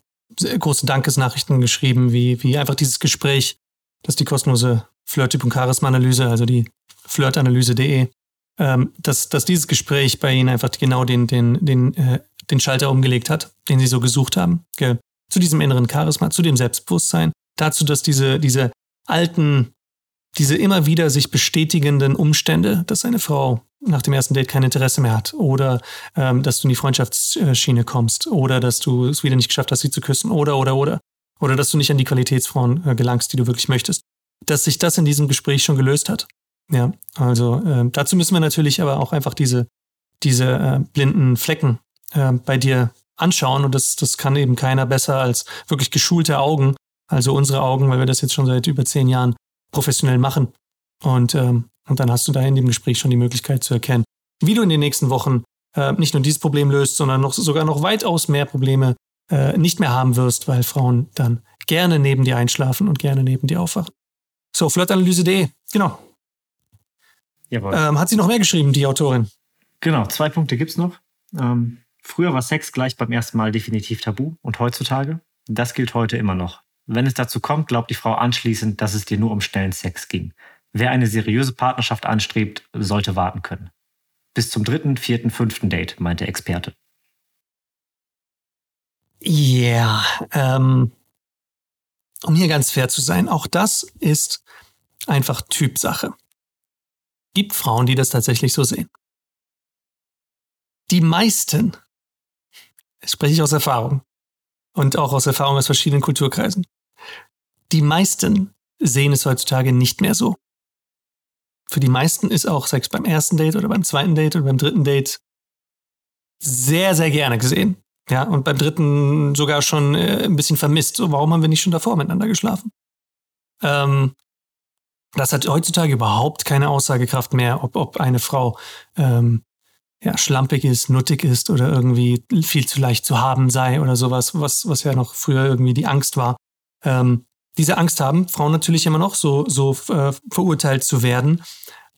Speaker 1: große Dankesnachrichten geschrieben, wie, wie einfach dieses Gespräch, das die kostenlose Flirt-Typ- und Charisma-Analyse, also die flirtanalyse.de, ähm, dass, dass dieses Gespräch bei ihnen einfach genau den, den, den, äh, den Schalter umgelegt hat, den sie so gesucht haben. Gell? Zu diesem inneren Charisma, zu dem Selbstbewusstsein, dazu, dass diese, diese alten, diese immer wieder sich bestätigenden Umstände, dass eine Frau nach dem ersten Date kein Interesse mehr hat oder ähm, dass du in die Freundschaftsschiene kommst oder dass du es wieder nicht geschafft hast, sie zu küssen oder, oder, oder. Oder dass du nicht an die Qualitätsfrauen äh, gelangst, die du wirklich möchtest. Dass sich das in diesem Gespräch schon gelöst hat. Ja, also äh, dazu müssen wir natürlich aber auch einfach diese, diese äh, blinden Flecken äh, bei dir anschauen und das, das kann eben keiner besser als wirklich geschulte Augen, also unsere Augen, weil wir das jetzt schon seit über zehn Jahren professionell machen. Und, ähm, und dann hast du da in dem Gespräch schon die Möglichkeit zu erkennen, wie du in den nächsten Wochen äh, nicht nur dieses Problem löst, sondern noch sogar noch weitaus mehr Probleme äh, nicht mehr haben wirst, weil Frauen dann gerne neben dir einschlafen und gerne neben dir aufwachen. So, flirtanalyse.de, genau. Ähm, hat sie noch mehr geschrieben, die Autorin?
Speaker 2: Genau, zwei Punkte gibt es noch. Ähm, früher war Sex gleich beim ersten Mal definitiv tabu und heutzutage, das gilt heute immer noch. Wenn es dazu kommt, glaubt die Frau anschließend, dass es dir nur um schnellen Sex ging. Wer eine seriöse Partnerschaft anstrebt, sollte warten können. Bis zum dritten, vierten, fünften Date, meint der Experte.
Speaker 1: Ja, yeah, ähm, um hier ganz fair zu sein, auch das ist einfach Typsache gibt Frauen, die das tatsächlich so sehen. Die meisten, das spreche ich aus Erfahrung und auch aus Erfahrung aus verschiedenen Kulturkreisen, die meisten sehen es heutzutage nicht mehr so. Für die meisten ist auch Sex beim ersten Date oder beim zweiten Date oder beim dritten Date sehr, sehr gerne gesehen. Ja, und beim dritten sogar schon äh, ein bisschen vermisst. So, warum haben wir nicht schon davor miteinander geschlafen? Ähm, das hat heutzutage überhaupt keine Aussagekraft mehr, ob, ob eine Frau ähm, ja, schlampig ist, nuttig ist oder irgendwie viel zu leicht zu haben sei oder sowas, was, was ja noch früher irgendwie die Angst war. Ähm, diese Angst haben Frauen natürlich immer noch, so, so äh, verurteilt zu werden.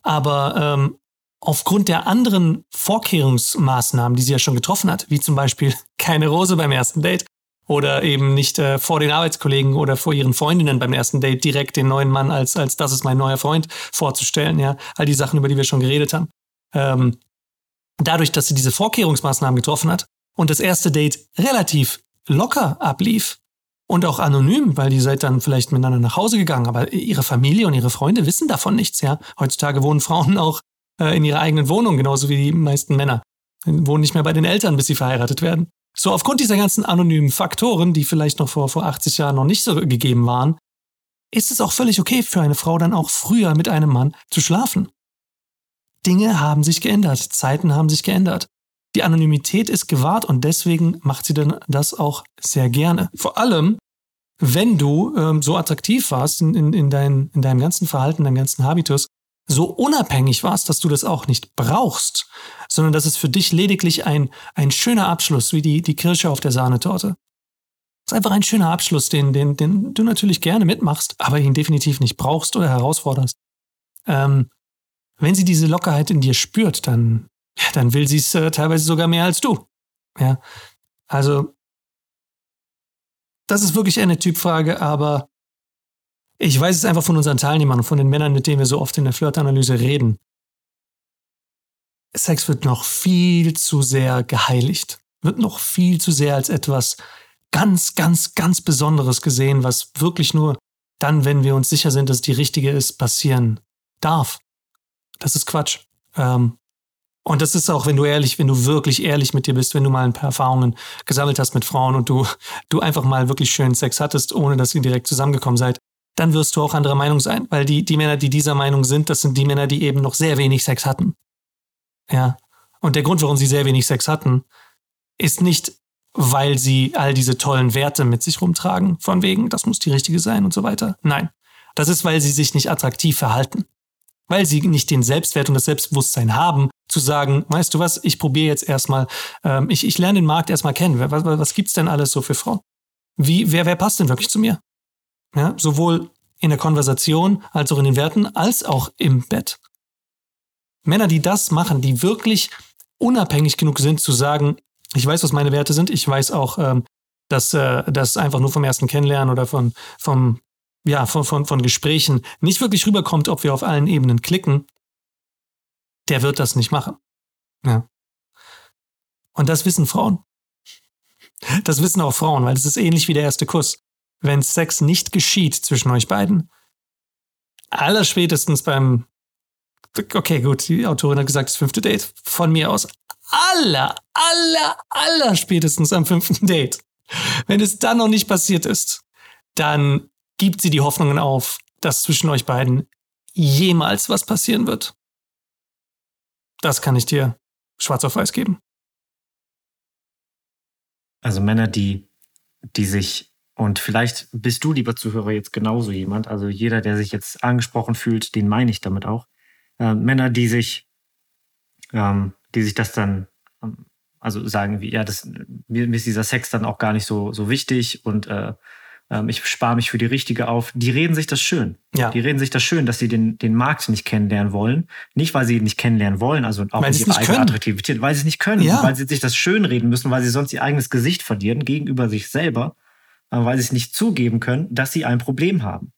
Speaker 1: Aber ähm, aufgrund der anderen Vorkehrungsmaßnahmen, die sie ja schon getroffen hat, wie zum Beispiel keine Rose beim ersten Date, oder eben nicht äh, vor den Arbeitskollegen oder vor ihren Freundinnen beim ersten Date direkt den neuen Mann als, als das ist mein neuer Freund vorzustellen, ja. All die Sachen, über die wir schon geredet haben. Ähm, dadurch, dass sie diese Vorkehrungsmaßnahmen getroffen hat und das erste Date relativ locker ablief und auch anonym, weil die seid dann vielleicht miteinander nach Hause gegangen, aber ihre Familie und ihre Freunde wissen davon nichts, ja. Heutzutage wohnen Frauen auch äh, in ihrer eigenen Wohnung, genauso wie die meisten Männer. Wohnen nicht mehr bei den Eltern, bis sie verheiratet werden. So, aufgrund dieser ganzen anonymen Faktoren, die vielleicht noch vor, vor 80 Jahren noch nicht so gegeben waren, ist es auch völlig okay für eine Frau dann auch früher mit einem Mann zu schlafen. Dinge haben sich geändert, Zeiten haben sich geändert. Die Anonymität ist gewahrt und deswegen macht sie dann das auch sehr gerne. Vor allem, wenn du ähm, so attraktiv warst in, in, in, dein, in deinem ganzen Verhalten, deinem ganzen Habitus, so unabhängig warst, dass du das auch nicht brauchst, sondern dass es für dich lediglich ein, ein schöner Abschluss, wie die, die Kirsche auf der Sahnetorte. Es ist einfach ein schöner Abschluss, den, den, den du natürlich gerne mitmachst, aber ihn definitiv nicht brauchst oder herausforderst. Ähm, wenn sie diese Lockerheit in dir spürt, dann, dann will sie es äh, teilweise sogar mehr als du. Ja, also das ist wirklich eine Typfrage, aber ich weiß es einfach von unseren Teilnehmern und von den Männern, mit denen wir so oft in der Flirtanalyse reden. Sex wird noch viel zu sehr geheiligt, wird noch viel zu sehr als etwas ganz, ganz, ganz Besonderes gesehen, was wirklich nur dann, wenn wir uns sicher sind, dass die richtige ist, passieren darf. Das ist Quatsch. Ähm, und das ist auch, wenn du ehrlich, wenn du wirklich ehrlich mit dir bist, wenn du mal ein paar Erfahrungen gesammelt hast mit Frauen und du, du einfach mal wirklich schönen Sex hattest, ohne dass ihr direkt zusammengekommen seid, dann wirst du auch anderer Meinung sein. Weil die, die Männer, die dieser Meinung sind, das sind die Männer, die eben noch sehr wenig Sex hatten. Ja. Und der Grund, warum sie sehr wenig Sex hatten, ist nicht, weil sie all diese tollen Werte mit sich rumtragen, von wegen, das muss die richtige sein und so weiter. Nein. Das ist, weil sie sich nicht attraktiv verhalten. Weil sie nicht den Selbstwert und das Selbstbewusstsein haben, zu sagen, weißt du was, ich probiere jetzt erstmal, ähm, ich, ich lerne den Markt erstmal kennen. Was, was, was gibt's denn alles so für Frauen? Wie, wer, wer passt denn wirklich zu mir? Ja, sowohl in der Konversation als auch in den Werten, als auch im Bett. Männer, die das machen, die wirklich unabhängig genug sind zu sagen, ich weiß, was meine Werte sind, ich weiß auch, ähm, dass äh, das einfach nur vom ersten Kennenlernen oder von, vom, ja, von, von, von Gesprächen nicht wirklich rüberkommt, ob wir auf allen Ebenen klicken, der wird das nicht machen. Ja. Und das wissen Frauen. Das wissen auch Frauen, weil es ist ähnlich wie der erste Kuss. Wenn Sex nicht geschieht zwischen euch beiden, allerspätestens beim, okay, gut, die Autorin hat gesagt, das fünfte Date, von mir aus, aller, aller, aller spätestens am fünften Date. Wenn es dann noch nicht passiert ist, dann gibt sie die Hoffnungen auf, dass zwischen euch beiden jemals was passieren wird. Das kann ich dir schwarz auf weiß geben.
Speaker 2: Also Männer, die, die sich, und vielleicht bist du, lieber Zuhörer, jetzt genauso jemand, also jeder, der sich jetzt angesprochen fühlt, den meine ich damit auch. Äh, Männer, die sich, ähm, die sich das dann, ähm, also sagen wie, ja, das, mir, mir, ist dieser Sex dann auch gar nicht so, so wichtig und äh, ähm, ich spare mich für die richtige auf. Die reden sich das schön. Ja. Die reden sich das schön, dass sie den, den Markt nicht kennenlernen wollen. Nicht, weil sie ihn nicht kennenlernen wollen, also auch weil ihre eigene können. Attraktivität, weil sie es nicht können, ja. weil sie sich das schön reden müssen, weil sie sonst ihr eigenes Gesicht verlieren gegenüber sich selber, äh, weil sie es nicht zugeben können, dass sie ein Problem haben.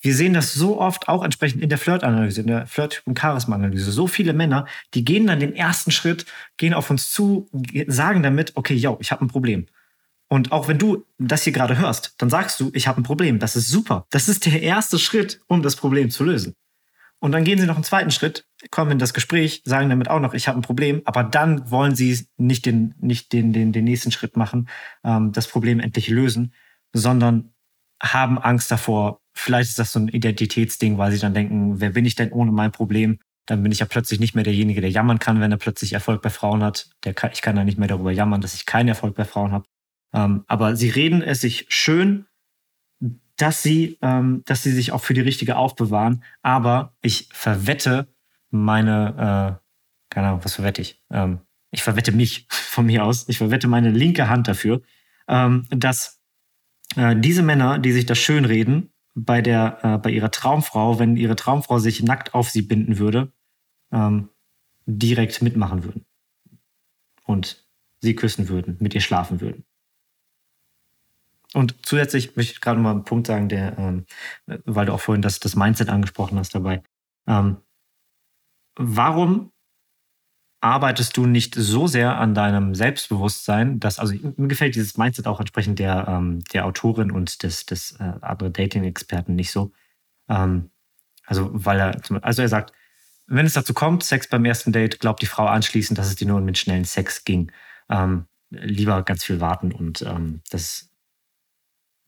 Speaker 2: Wir sehen das so oft auch entsprechend in der Flirtanalyse, in der Flirt- und Charisma-Analyse. So viele Männer, die gehen dann den ersten Schritt, gehen auf uns zu, sagen damit, okay, yo, ich habe ein Problem. Und auch wenn du das hier gerade hörst, dann sagst du, ich habe ein Problem. Das ist super. Das ist der erste Schritt, um das Problem zu lösen. Und dann gehen sie noch einen zweiten Schritt, kommen in das Gespräch, sagen damit auch noch, ich habe ein Problem, aber dann wollen sie nicht den, nicht den, den, den nächsten Schritt machen, ähm, das Problem endlich lösen, sondern haben Angst davor. Vielleicht ist das so ein Identitätsding, weil sie dann denken, wer bin ich denn ohne mein Problem? Dann bin ich ja plötzlich nicht mehr derjenige, der jammern kann, wenn er plötzlich Erfolg bei Frauen hat. Der kann, ich kann dann nicht mehr darüber jammern, dass ich keinen Erfolg bei Frauen habe. Ähm, aber sie reden es sich schön, dass sie, ähm, dass sie sich auch für die richtige aufbewahren. Aber ich verwette meine, äh, keine Ahnung, was verwette ich? Ähm, ich verwette mich von mir aus. Ich verwette meine linke Hand dafür, ähm, dass äh, diese Männer, die sich das schön reden, bei der, äh, bei ihrer Traumfrau, wenn ihre Traumfrau sich nackt auf sie binden würde, ähm, direkt mitmachen würden und sie küssen würden, mit ihr schlafen würden. Und zusätzlich möchte ich gerade mal einen Punkt sagen, der, ähm, weil du auch vorhin das, das Mindset angesprochen hast dabei. Ähm, warum arbeitest du nicht so sehr an deinem Selbstbewusstsein, dass, also mir gefällt dieses Mindset auch entsprechend der, ähm, der Autorin und des, des äh, anderen Dating-Experten nicht so. Ähm, also, weil er, also er sagt, wenn es dazu kommt, Sex beim ersten Date, glaubt die Frau anschließend, dass es dir nur mit schnellen Sex ging. Ähm, lieber ganz viel warten und ähm, das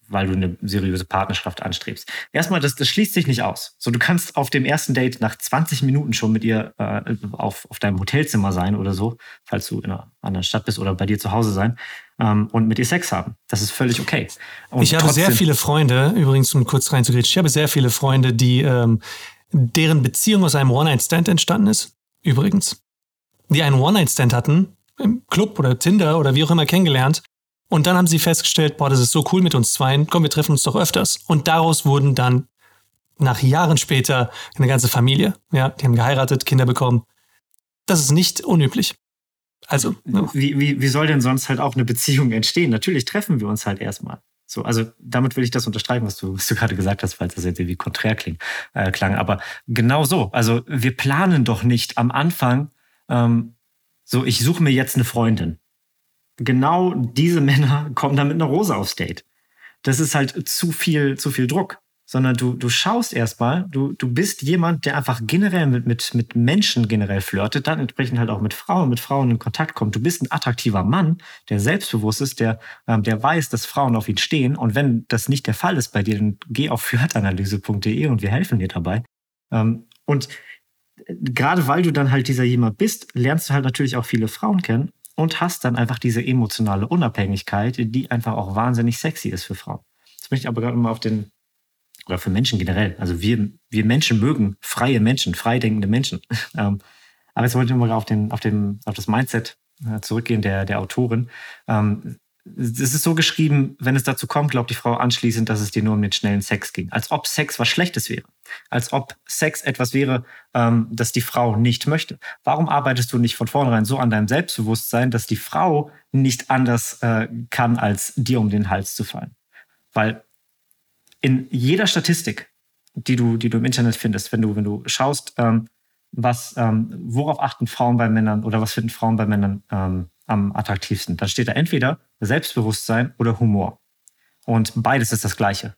Speaker 2: weil du eine seriöse Partnerschaft anstrebst. Erstmal, das, das schließt sich nicht aus. So, du kannst auf dem ersten Date nach 20 Minuten schon mit ihr äh, auf, auf deinem Hotelzimmer sein oder so, falls du in einer anderen Stadt bist oder bei dir zu Hause sein ähm, und mit ihr Sex haben. Das ist völlig okay.
Speaker 1: Und ich habe sehr viele Freunde, übrigens, um kurz reinzugehen, ich habe sehr viele Freunde, die ähm, deren Beziehung aus einem One-Night-Stand entstanden ist, übrigens, die einen One-Night-Stand hatten, im Club oder Tinder oder wie auch immer kennengelernt und dann haben sie festgestellt, boah, das ist so cool mit uns zweien, komm, wir treffen uns doch öfters. Und daraus wurden dann nach Jahren später eine ganze Familie. Ja, die haben geheiratet, Kinder bekommen. Das ist nicht unüblich. Also.
Speaker 2: Ja. Wie, wie, wie soll denn sonst halt auch eine Beziehung entstehen? Natürlich treffen wir uns halt erstmal. So, also damit will ich das unterstreichen, was du, was du gerade gesagt hast, falls das jetzt irgendwie konträr kling, äh, klang. Aber genau so. Also wir planen doch nicht am Anfang, ähm, so, ich suche mir jetzt eine Freundin. Genau diese Männer kommen dann mit einer Rose aufs Date. Das ist halt zu viel, zu viel Druck sondern du, du schaust erstmal, du, du bist jemand, der einfach generell mit, mit, mit Menschen generell flirtet, dann entsprechend halt auch mit Frauen, mit Frauen in Kontakt kommt. Du bist ein attraktiver Mann, der selbstbewusst ist, der, ähm, der weiß, dass Frauen auf ihn stehen. Und wenn das nicht der Fall ist bei dir, dann geh auf flirtanalyse.de und wir helfen dir dabei. Ähm, und gerade weil du dann halt dieser jemand bist, lernst du halt natürlich auch viele Frauen kennen und hast dann einfach diese emotionale Unabhängigkeit, die einfach auch wahnsinnig sexy ist für Frauen. Jetzt bin ich aber gerade mal auf den oder für Menschen generell. Also wir, wir Menschen mögen freie Menschen, freidenkende Menschen. Ähm, aber jetzt wollte ich mal auf, den, auf, den, auf das Mindset äh, zurückgehen der, der Autorin. Ähm, es ist so geschrieben, wenn es dazu kommt, glaubt die Frau anschließend, dass es dir nur um den schnellen Sex ging. Als ob Sex was Schlechtes wäre. Als ob Sex etwas wäre, ähm, das die Frau nicht möchte. Warum arbeitest du nicht von vornherein so an deinem Selbstbewusstsein, dass die Frau nicht anders äh, kann, als dir um den Hals zu fallen? Weil in jeder Statistik, die du, die du im Internet findest, wenn du, wenn du schaust, ähm, was, ähm, worauf achten Frauen bei Männern oder was finden Frauen bei Männern ähm, am attraktivsten, dann steht da entweder Selbstbewusstsein oder Humor. Und beides ist das Gleiche.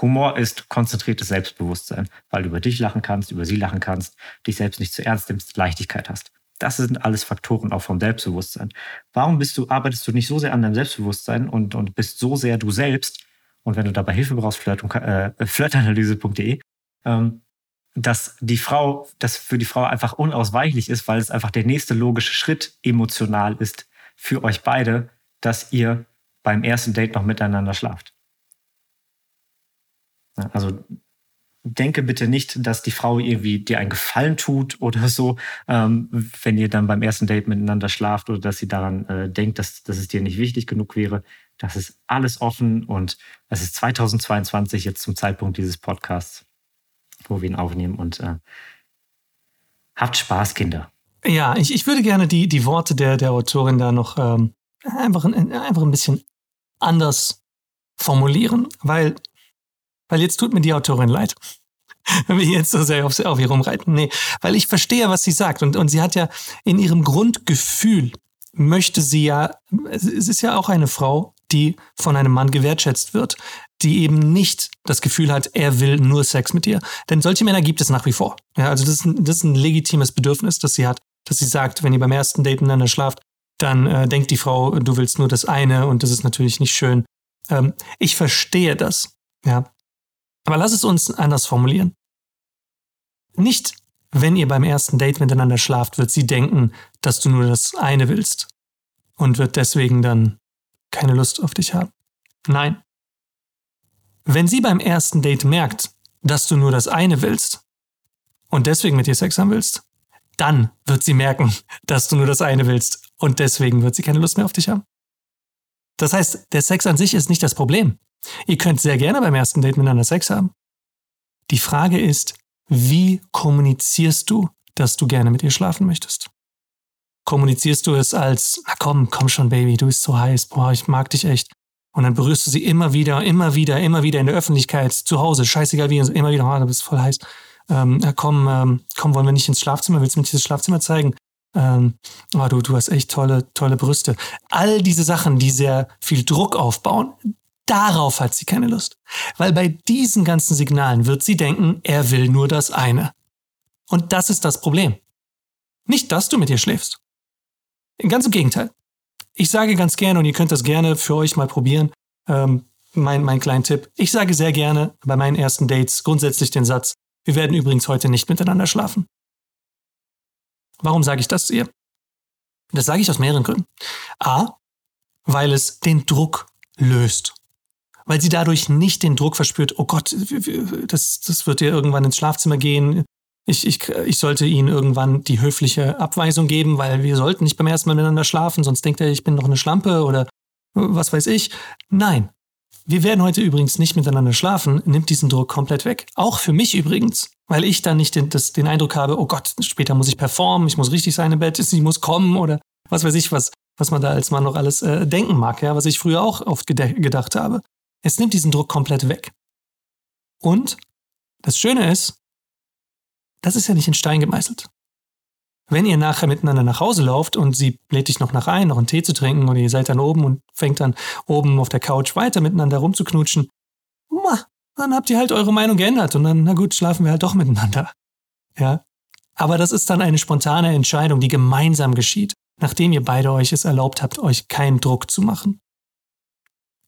Speaker 2: Humor ist konzentriertes Selbstbewusstsein, weil du über dich lachen kannst, über sie lachen kannst, dich selbst nicht zu ernst nimmst, Leichtigkeit hast. Das sind alles Faktoren auch vom Selbstbewusstsein. Warum bist du, arbeitest du nicht so sehr an deinem Selbstbewusstsein und, und bist so sehr du selbst, und wenn du dabei Hilfe brauchst, flirt, äh, flirtanalyse.de, dass die Frau, das für die Frau einfach unausweichlich ist, weil es einfach der nächste logische Schritt emotional ist für euch beide, dass ihr beim ersten Date noch miteinander schlaft. Also denke bitte nicht, dass die Frau irgendwie dir einen Gefallen tut oder so, ähm, wenn ihr dann beim ersten Date miteinander schlaft oder dass sie daran äh, denkt, dass, dass es dir nicht wichtig genug wäre. Das ist alles offen und es ist 2022 jetzt zum Zeitpunkt dieses Podcasts, wo wir ihn aufnehmen und äh, habt Spaß, Kinder.
Speaker 1: Ja, ich, ich würde gerne die, die Worte der, der Autorin da noch ähm, einfach, einfach ein bisschen anders formulieren, weil, weil jetzt tut mir die Autorin leid. Wenn wir jetzt so sehr auf, auf ihr rumreiten. Nee, weil ich verstehe, was sie sagt. Und, und sie hat ja in ihrem Grundgefühl möchte sie ja, es ist ja auch eine Frau, die von einem Mann gewertschätzt wird, die eben nicht das Gefühl hat, er will nur Sex mit ihr. Denn solche Männer gibt es nach wie vor. Ja, also das ist, ein, das ist ein legitimes Bedürfnis, das sie hat, dass sie sagt, wenn ihr beim ersten Date miteinander schlaft, dann äh, denkt die Frau, du willst nur das eine und das ist natürlich nicht schön. Ähm, ich verstehe das. Ja. Aber lass es uns anders formulieren. Nicht, wenn ihr beim ersten Date miteinander schlaft, wird sie denken, dass du nur das eine willst und wird deswegen dann keine Lust auf dich haben. Nein. Wenn sie beim ersten Date merkt, dass du nur das eine willst und deswegen mit dir Sex haben willst, dann wird sie merken, dass du nur das eine willst und deswegen wird sie keine Lust mehr auf dich haben. Das heißt, der Sex an sich ist nicht das Problem. Ihr könnt sehr gerne beim ersten Date miteinander Sex haben. Die Frage ist, wie kommunizierst du, dass du gerne mit ihr schlafen möchtest? kommunizierst du es als, na komm, komm schon, Baby, du bist so heiß, boah, ich mag dich echt. Und dann berührst du sie immer wieder, immer wieder, immer wieder in der Öffentlichkeit, zu Hause, scheißegal wie, immer wieder, oh, du bist voll heiß. Ähm, komm, ähm, komm, wollen wir nicht ins Schlafzimmer? Willst du mir nicht das Schlafzimmer zeigen? Ähm, oh, du, du hast echt tolle, tolle Brüste. All diese Sachen, die sehr viel Druck aufbauen, darauf hat sie keine Lust. Weil bei diesen ganzen Signalen wird sie denken, er will nur das eine. Und das ist das Problem. Nicht, dass du mit ihr schläfst. Ganz im Gegenteil. Ich sage ganz gerne, und ihr könnt das gerne für euch mal probieren, ähm, mein, mein kleinen Tipp. Ich sage sehr gerne bei meinen ersten Dates grundsätzlich den Satz, wir werden übrigens heute nicht miteinander schlafen. Warum sage ich das zu ihr? Das sage ich aus mehreren Gründen. A, weil es den Druck löst. Weil sie dadurch nicht den Druck verspürt, oh Gott, das, das wird ihr irgendwann ins Schlafzimmer gehen, ich, ich, ich sollte ihnen irgendwann die höfliche Abweisung geben, weil wir sollten nicht beim ersten Mal miteinander schlafen, sonst denkt er, ich bin noch eine Schlampe oder was weiß ich. Nein, wir werden heute übrigens nicht miteinander schlafen, nimmt diesen Druck komplett weg. Auch für mich übrigens, weil ich dann nicht den, das, den Eindruck habe, oh Gott, später muss ich performen, ich muss richtig sein im Bett, ich muss kommen oder was weiß ich was, was man da als Mann noch alles äh, denken mag, ja, was ich früher auch oft gedacht habe. Es nimmt diesen Druck komplett weg. Und das Schöne ist, das ist ja nicht in Stein gemeißelt. Wenn ihr nachher miteinander nach Hause lauft und sie lädt dich noch nach ein, noch einen Tee zu trinken und ihr seid dann oben und fängt dann oben auf der Couch weiter miteinander rumzuknutschen, dann habt ihr halt eure Meinung geändert und dann, na gut, schlafen wir halt doch miteinander. Ja. Aber das ist dann eine spontane Entscheidung, die gemeinsam geschieht, nachdem ihr beide euch es erlaubt habt, euch keinen Druck zu machen.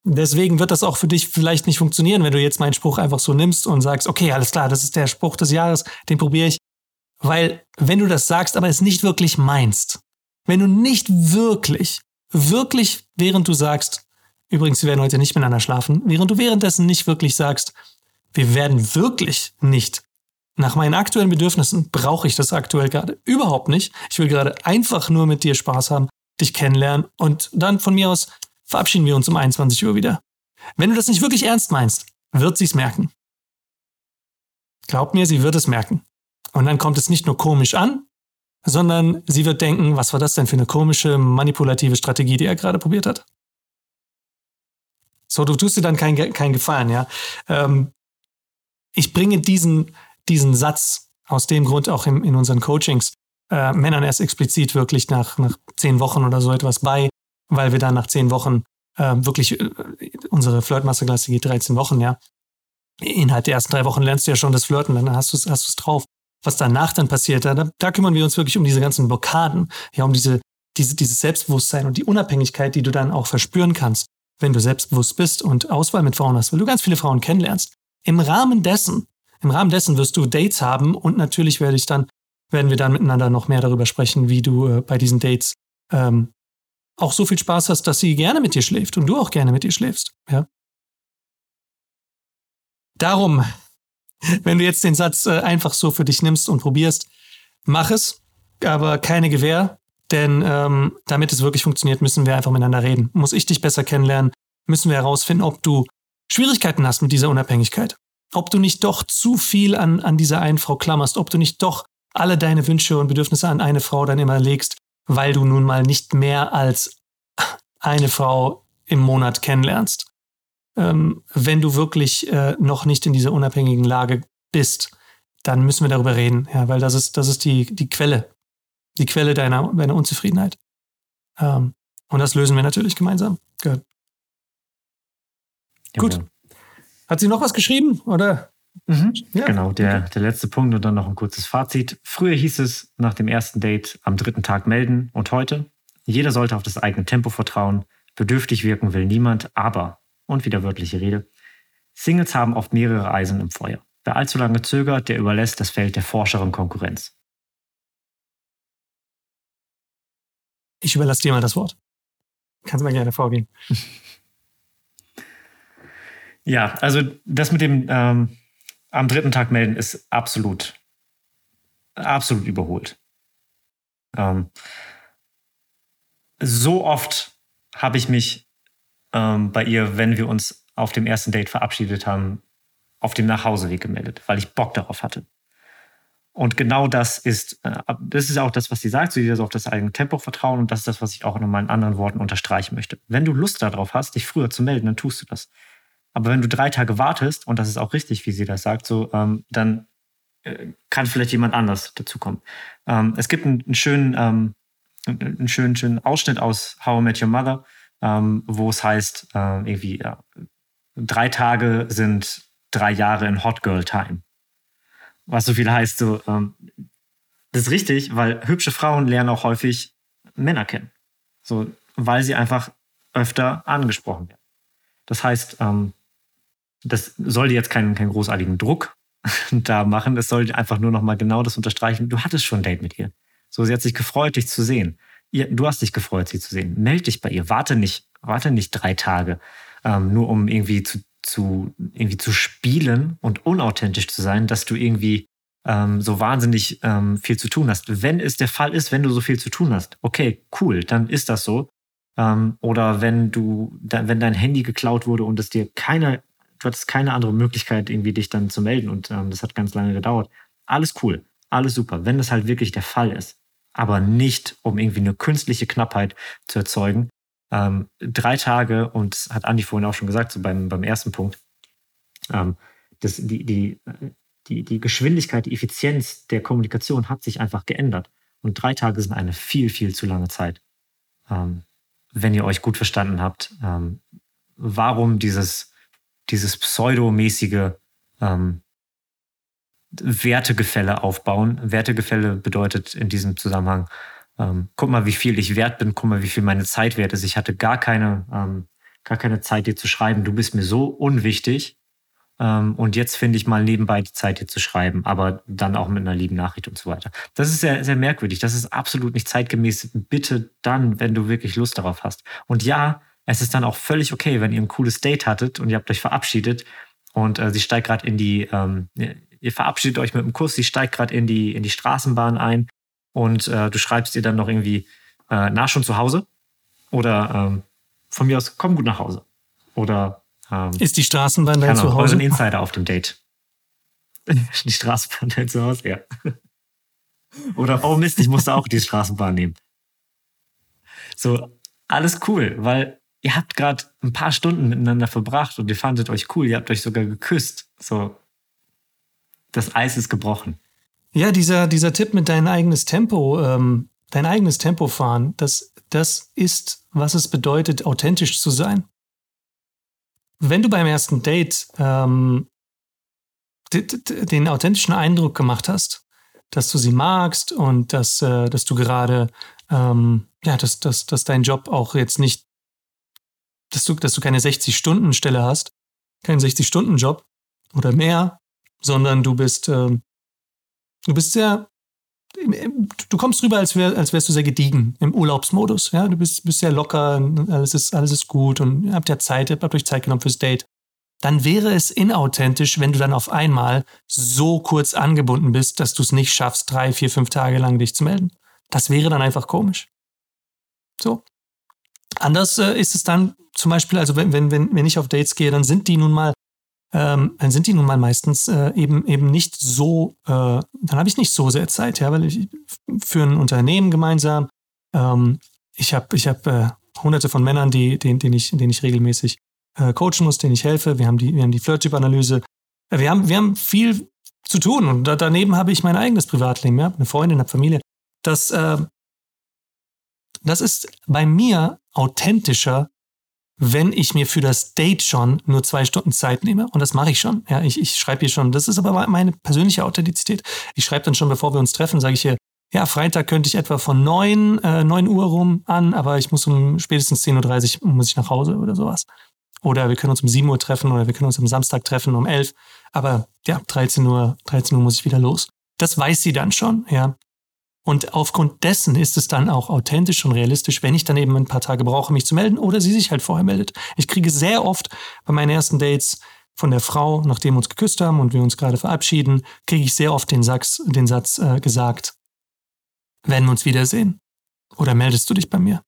Speaker 1: Deswegen wird das auch für dich vielleicht nicht funktionieren, wenn du jetzt meinen Spruch einfach so nimmst und sagst, okay, alles klar, das ist der Spruch des Jahres, den probiere ich. Weil wenn du das sagst, aber es nicht wirklich meinst, wenn du nicht wirklich, wirklich, während du sagst, übrigens, wir werden heute nicht miteinander schlafen, während du währenddessen nicht wirklich sagst, wir werden wirklich nicht. Nach meinen aktuellen Bedürfnissen brauche ich das aktuell gerade überhaupt nicht. Ich will gerade einfach nur mit dir Spaß haben, dich kennenlernen und dann von mir aus verabschieden wir uns um 21 Uhr wieder. Wenn du das nicht wirklich ernst meinst, wird sie es merken. Glaub mir, sie wird es merken. Und dann kommt es nicht nur komisch an, sondern sie wird denken, was war das denn für eine komische, manipulative Strategie, die er gerade probiert hat. So, du tust dir dann keinen kein Gefallen, ja. Ähm, ich bringe diesen, diesen Satz aus dem Grund auch in, in unseren Coachings äh, Männern erst explizit wirklich nach, nach zehn Wochen oder so etwas bei, weil wir dann nach zehn Wochen äh, wirklich, äh, unsere Flirt-Masterklasse geht 13 Wochen, ja. Innerhalb der ersten drei Wochen lernst du ja schon das Flirten, dann hast du es hast drauf. Was danach dann passiert, da, da kümmern wir uns wirklich um diese ganzen Blockaden, ja, um diese, diese, dieses Selbstbewusstsein und die Unabhängigkeit, die du dann auch verspüren kannst, wenn du selbstbewusst bist und Auswahl mit Frauen hast, weil du ganz viele Frauen kennenlernst. Im Rahmen dessen, im Rahmen dessen wirst du Dates haben und natürlich werde ich dann, werden wir dann miteinander noch mehr darüber sprechen, wie du äh, bei diesen Dates ähm, auch so viel Spaß hast, dass sie gerne mit dir schläft und du auch gerne mit ihr schläfst. Ja? Darum, wenn du jetzt den Satz äh, einfach so für dich nimmst und probierst, mach es, aber keine Gewähr, denn ähm, damit es wirklich funktioniert, müssen wir einfach miteinander reden. Muss ich dich besser kennenlernen, müssen wir herausfinden, ob du Schwierigkeiten hast mit dieser Unabhängigkeit. Ob du nicht doch zu viel an, an dieser einen Frau klammerst, ob du nicht doch alle deine Wünsche und Bedürfnisse an eine Frau dann immer legst, weil du nun mal nicht mehr als eine Frau im Monat kennenlernst. Ähm, wenn du wirklich äh, noch nicht in dieser unabhängigen Lage bist, dann müssen wir darüber reden, ja, weil das ist, das ist die, die Quelle, die Quelle deiner, deiner Unzufriedenheit. Ähm, und das lösen wir natürlich gemeinsam. Good. Gut. Hat sie noch was geschrieben, oder?
Speaker 2: Mhm. Ja. Genau, der, der letzte Punkt und dann noch ein kurzes Fazit. Früher hieß es nach dem ersten Date am dritten Tag melden und heute, jeder sollte auf das eigene Tempo vertrauen. Bedürftig wirken will niemand, aber, und wieder wörtliche Rede, Singles haben oft mehrere Eisen im Feuer. Wer allzu lange zögert, der überlässt das Feld der forscheren Konkurrenz.
Speaker 1: Ich überlasse dir mal das Wort. Kannst du mal gerne vorgehen.
Speaker 2: Ja, also das mit dem ähm, am dritten Tag melden ist absolut, absolut überholt. Ähm, so oft habe ich mich ähm, bei ihr, wenn wir uns auf dem ersten Date verabschiedet haben, auf dem Nachhauseweg gemeldet, weil ich Bock darauf hatte. Und genau das ist, äh, das ist auch das, was sie sagt, sie soll auf das eigene Tempo vertrauen und das ist das, was ich auch in meinen anderen Worten unterstreichen möchte. Wenn du Lust darauf hast, dich früher zu melden, dann tust du das. Aber wenn du drei Tage wartest, und das ist auch richtig, wie sie das sagt, so, ähm, dann äh, kann vielleicht jemand anders dazukommen. Ähm, es gibt einen, einen schönen, ähm, einen schönen, schönen Ausschnitt aus How I Met Your Mother, ähm, wo es heißt, äh, irgendwie, ja, drei Tage sind drei Jahre in Hot Girl Time. Was so viel heißt, so, ähm, das ist richtig, weil hübsche Frauen lernen auch häufig Männer kennen. So, weil sie einfach öfter angesprochen werden. Das heißt, ähm, das soll dir jetzt keinen, keinen großartigen Druck da machen. Es soll einfach nur noch mal genau das unterstreichen. Du hattest schon ein Date mit ihr. So, sie hat sich gefreut, dich zu sehen. Ihr, du hast dich gefreut, sie zu sehen. Meld dich bei ihr. Warte nicht, warte nicht drei Tage, ähm, nur um irgendwie zu, zu, irgendwie zu spielen und unauthentisch zu sein, dass du irgendwie ähm, so wahnsinnig ähm, viel zu tun hast. Wenn es der Fall ist, wenn du so viel zu tun hast, okay, cool, dann ist das so. Ähm, oder wenn du, wenn dein Handy geklaut wurde und es dir keine, du hattest keine andere Möglichkeit, irgendwie dich dann zu melden und ähm, das hat ganz lange gedauert. Alles cool, alles super, wenn das halt wirklich der Fall ist. Aber nicht, um irgendwie eine künstliche Knappheit zu erzeugen. Ähm, drei Tage, und das hat Andi vorhin auch schon gesagt, so beim, beim ersten Punkt, ähm, das, die, die, die, die Geschwindigkeit, die Effizienz der Kommunikation hat sich einfach geändert. Und drei Tage sind eine viel, viel zu lange Zeit. Ähm, wenn ihr euch gut verstanden habt, ähm, warum dieses, dieses pseudomäßige ähm, Wertegefälle aufbauen. Wertegefälle bedeutet in diesem Zusammenhang, ähm, guck mal, wie viel ich wert bin, guck mal, wie viel meine Zeit wert ist. Ich hatte gar keine, ähm, gar keine Zeit, dir zu schreiben. Du bist mir so unwichtig. Ähm, und jetzt finde ich mal nebenbei die Zeit, dir zu schreiben, aber dann auch mit einer lieben Nachricht und so weiter. Das ist sehr, sehr merkwürdig. Das ist absolut nicht zeitgemäß. Bitte dann, wenn du wirklich Lust darauf hast. Und ja, es ist dann auch völlig okay, wenn ihr ein cooles Date hattet und ihr habt euch verabschiedet und äh, sie steigt gerade in die, ähm, ihr verabschiedet euch mit einem Kuss, sie steigt gerade in die, in die Straßenbahn ein und äh, du schreibst ihr dann noch irgendwie, äh, na, schon zu Hause? Oder ähm, von mir aus, komm gut nach Hause. Oder
Speaker 1: ähm, Ist die Straßenbahn dein Zuhause?
Speaker 2: Euren Insider auf dem Date. die Straßenbahn dein Zuhause, ja. Oder, oh Mist, ich musste auch die Straßenbahn nehmen. So, alles cool, weil ihr habt gerade ein paar Stunden miteinander verbracht und ihr fandet euch cool, ihr habt euch sogar geküsst. So, das Eis ist gebrochen.
Speaker 1: Ja, dieser, dieser Tipp mit dein eigenes Tempo, ähm, dein eigenes Tempo fahren, das, das ist, was es bedeutet, authentisch zu sein wenn du beim ersten Date ähm, den authentischen Eindruck gemacht hast, dass du sie magst und dass, äh, dass du gerade, ähm, ja, dass, dass, dass dein Job auch jetzt nicht, dass du, dass du keine 60-Stunden-Stelle hast, keinen 60-Stunden-Job oder mehr, sondern du bist, äh, du bist sehr du kommst rüber, als, wär, als wärst du sehr gediegen im Urlaubsmodus. Ja, du bist, bist sehr locker, alles ist, alles ist gut und habt ja Zeit, habt euch Zeit genommen fürs Date. Dann wäre es inauthentisch, wenn du dann auf einmal so kurz angebunden bist, dass du es nicht schaffst, drei, vier, fünf Tage lang dich zu melden. Das wäre dann einfach komisch. So. Anders äh, ist es dann zum Beispiel, also wenn, wenn, wenn ich auf Dates gehe, dann sind die nun mal ähm, dann sind die nun mal meistens äh, eben eben nicht so, äh, dann habe ich nicht so sehr Zeit, ja, weil ich für ein Unternehmen gemeinsam, ähm, ich habe ich hab, äh, hunderte von Männern, die, denen, denen, ich, denen ich regelmäßig äh, coachen muss, denen ich helfe. Wir haben die, wir haben die Flirt-Typ-Analyse. Äh, wir haben, wir haben viel zu tun und da, daneben habe ich mein eigenes Privatleben, ja, eine Freundin, eine Familie. Das, äh, das ist bei mir authentischer wenn ich mir für das Date schon nur zwei Stunden Zeit nehme. Und das mache ich schon. Ja, ich, ich schreibe hier schon. Das ist aber meine persönliche Authentizität. Ich schreibe dann schon, bevor wir uns treffen, sage ich hier, ja, Freitag könnte ich etwa von neun äh, 9 Uhr rum an, aber ich muss um spätestens 10.30 Uhr muss ich nach Hause oder sowas. Oder wir können uns um 7 Uhr treffen oder wir können uns am Samstag treffen um 11. Aber ja, 13 Uhr, 13 Uhr muss ich wieder los. Das weiß sie dann schon, ja. Und aufgrund dessen ist es dann auch authentisch und realistisch, wenn ich dann eben ein paar Tage brauche, mich zu melden oder sie sich halt vorher meldet. Ich kriege sehr oft bei meinen ersten Dates von der Frau, nachdem wir uns geküsst haben und wir uns gerade verabschieden, kriege ich sehr oft den, Satz, den Satz äh, gesagt, werden wir uns wiedersehen? Oder meldest du dich bei mir?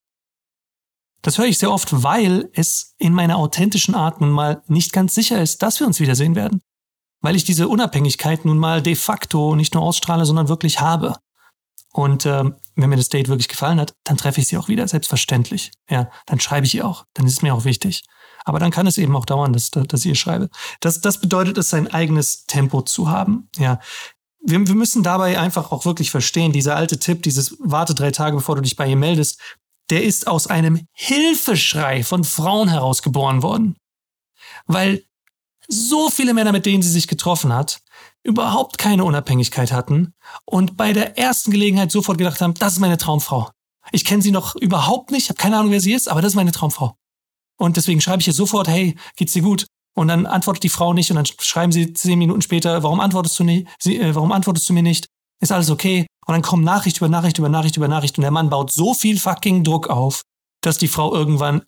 Speaker 1: Das höre ich sehr oft, weil es in meiner authentischen Art nun mal nicht ganz sicher ist, dass wir uns wiedersehen werden. Weil ich diese Unabhängigkeit nun mal de facto nicht nur ausstrahle, sondern wirklich habe. Und äh, wenn mir das Date wirklich gefallen hat, dann treffe ich sie auch wieder, selbstverständlich. Ja, dann schreibe ich ihr auch. Dann ist es mir auch wichtig. Aber dann kann es eben auch dauern, dass, dass ich ihr schreibe. Das, das bedeutet es, sein eigenes Tempo zu haben. Ja. Wir, wir müssen dabei einfach auch wirklich verstehen, dieser alte Tipp, dieses warte drei Tage, bevor du dich bei ihr meldest, der ist aus einem Hilfeschrei von Frauen herausgeboren worden. Weil so viele Männer, mit denen sie sich getroffen hat, überhaupt keine Unabhängigkeit hatten und bei der ersten Gelegenheit sofort gedacht haben, das ist meine Traumfrau. Ich kenne sie noch überhaupt nicht, habe keine Ahnung, wer sie ist, aber das ist meine Traumfrau. Und deswegen schreibe ich ihr sofort, hey, geht's dir gut? Und dann antwortet die Frau nicht und dann schreiben sie zehn Minuten später, warum antwortest du nicht? Sie, äh, warum antwortest du mir nicht? Ist alles okay? Und dann kommen Nachricht über Nachricht über Nachricht über Nachricht und der Mann baut so viel fucking Druck auf, dass die Frau irgendwann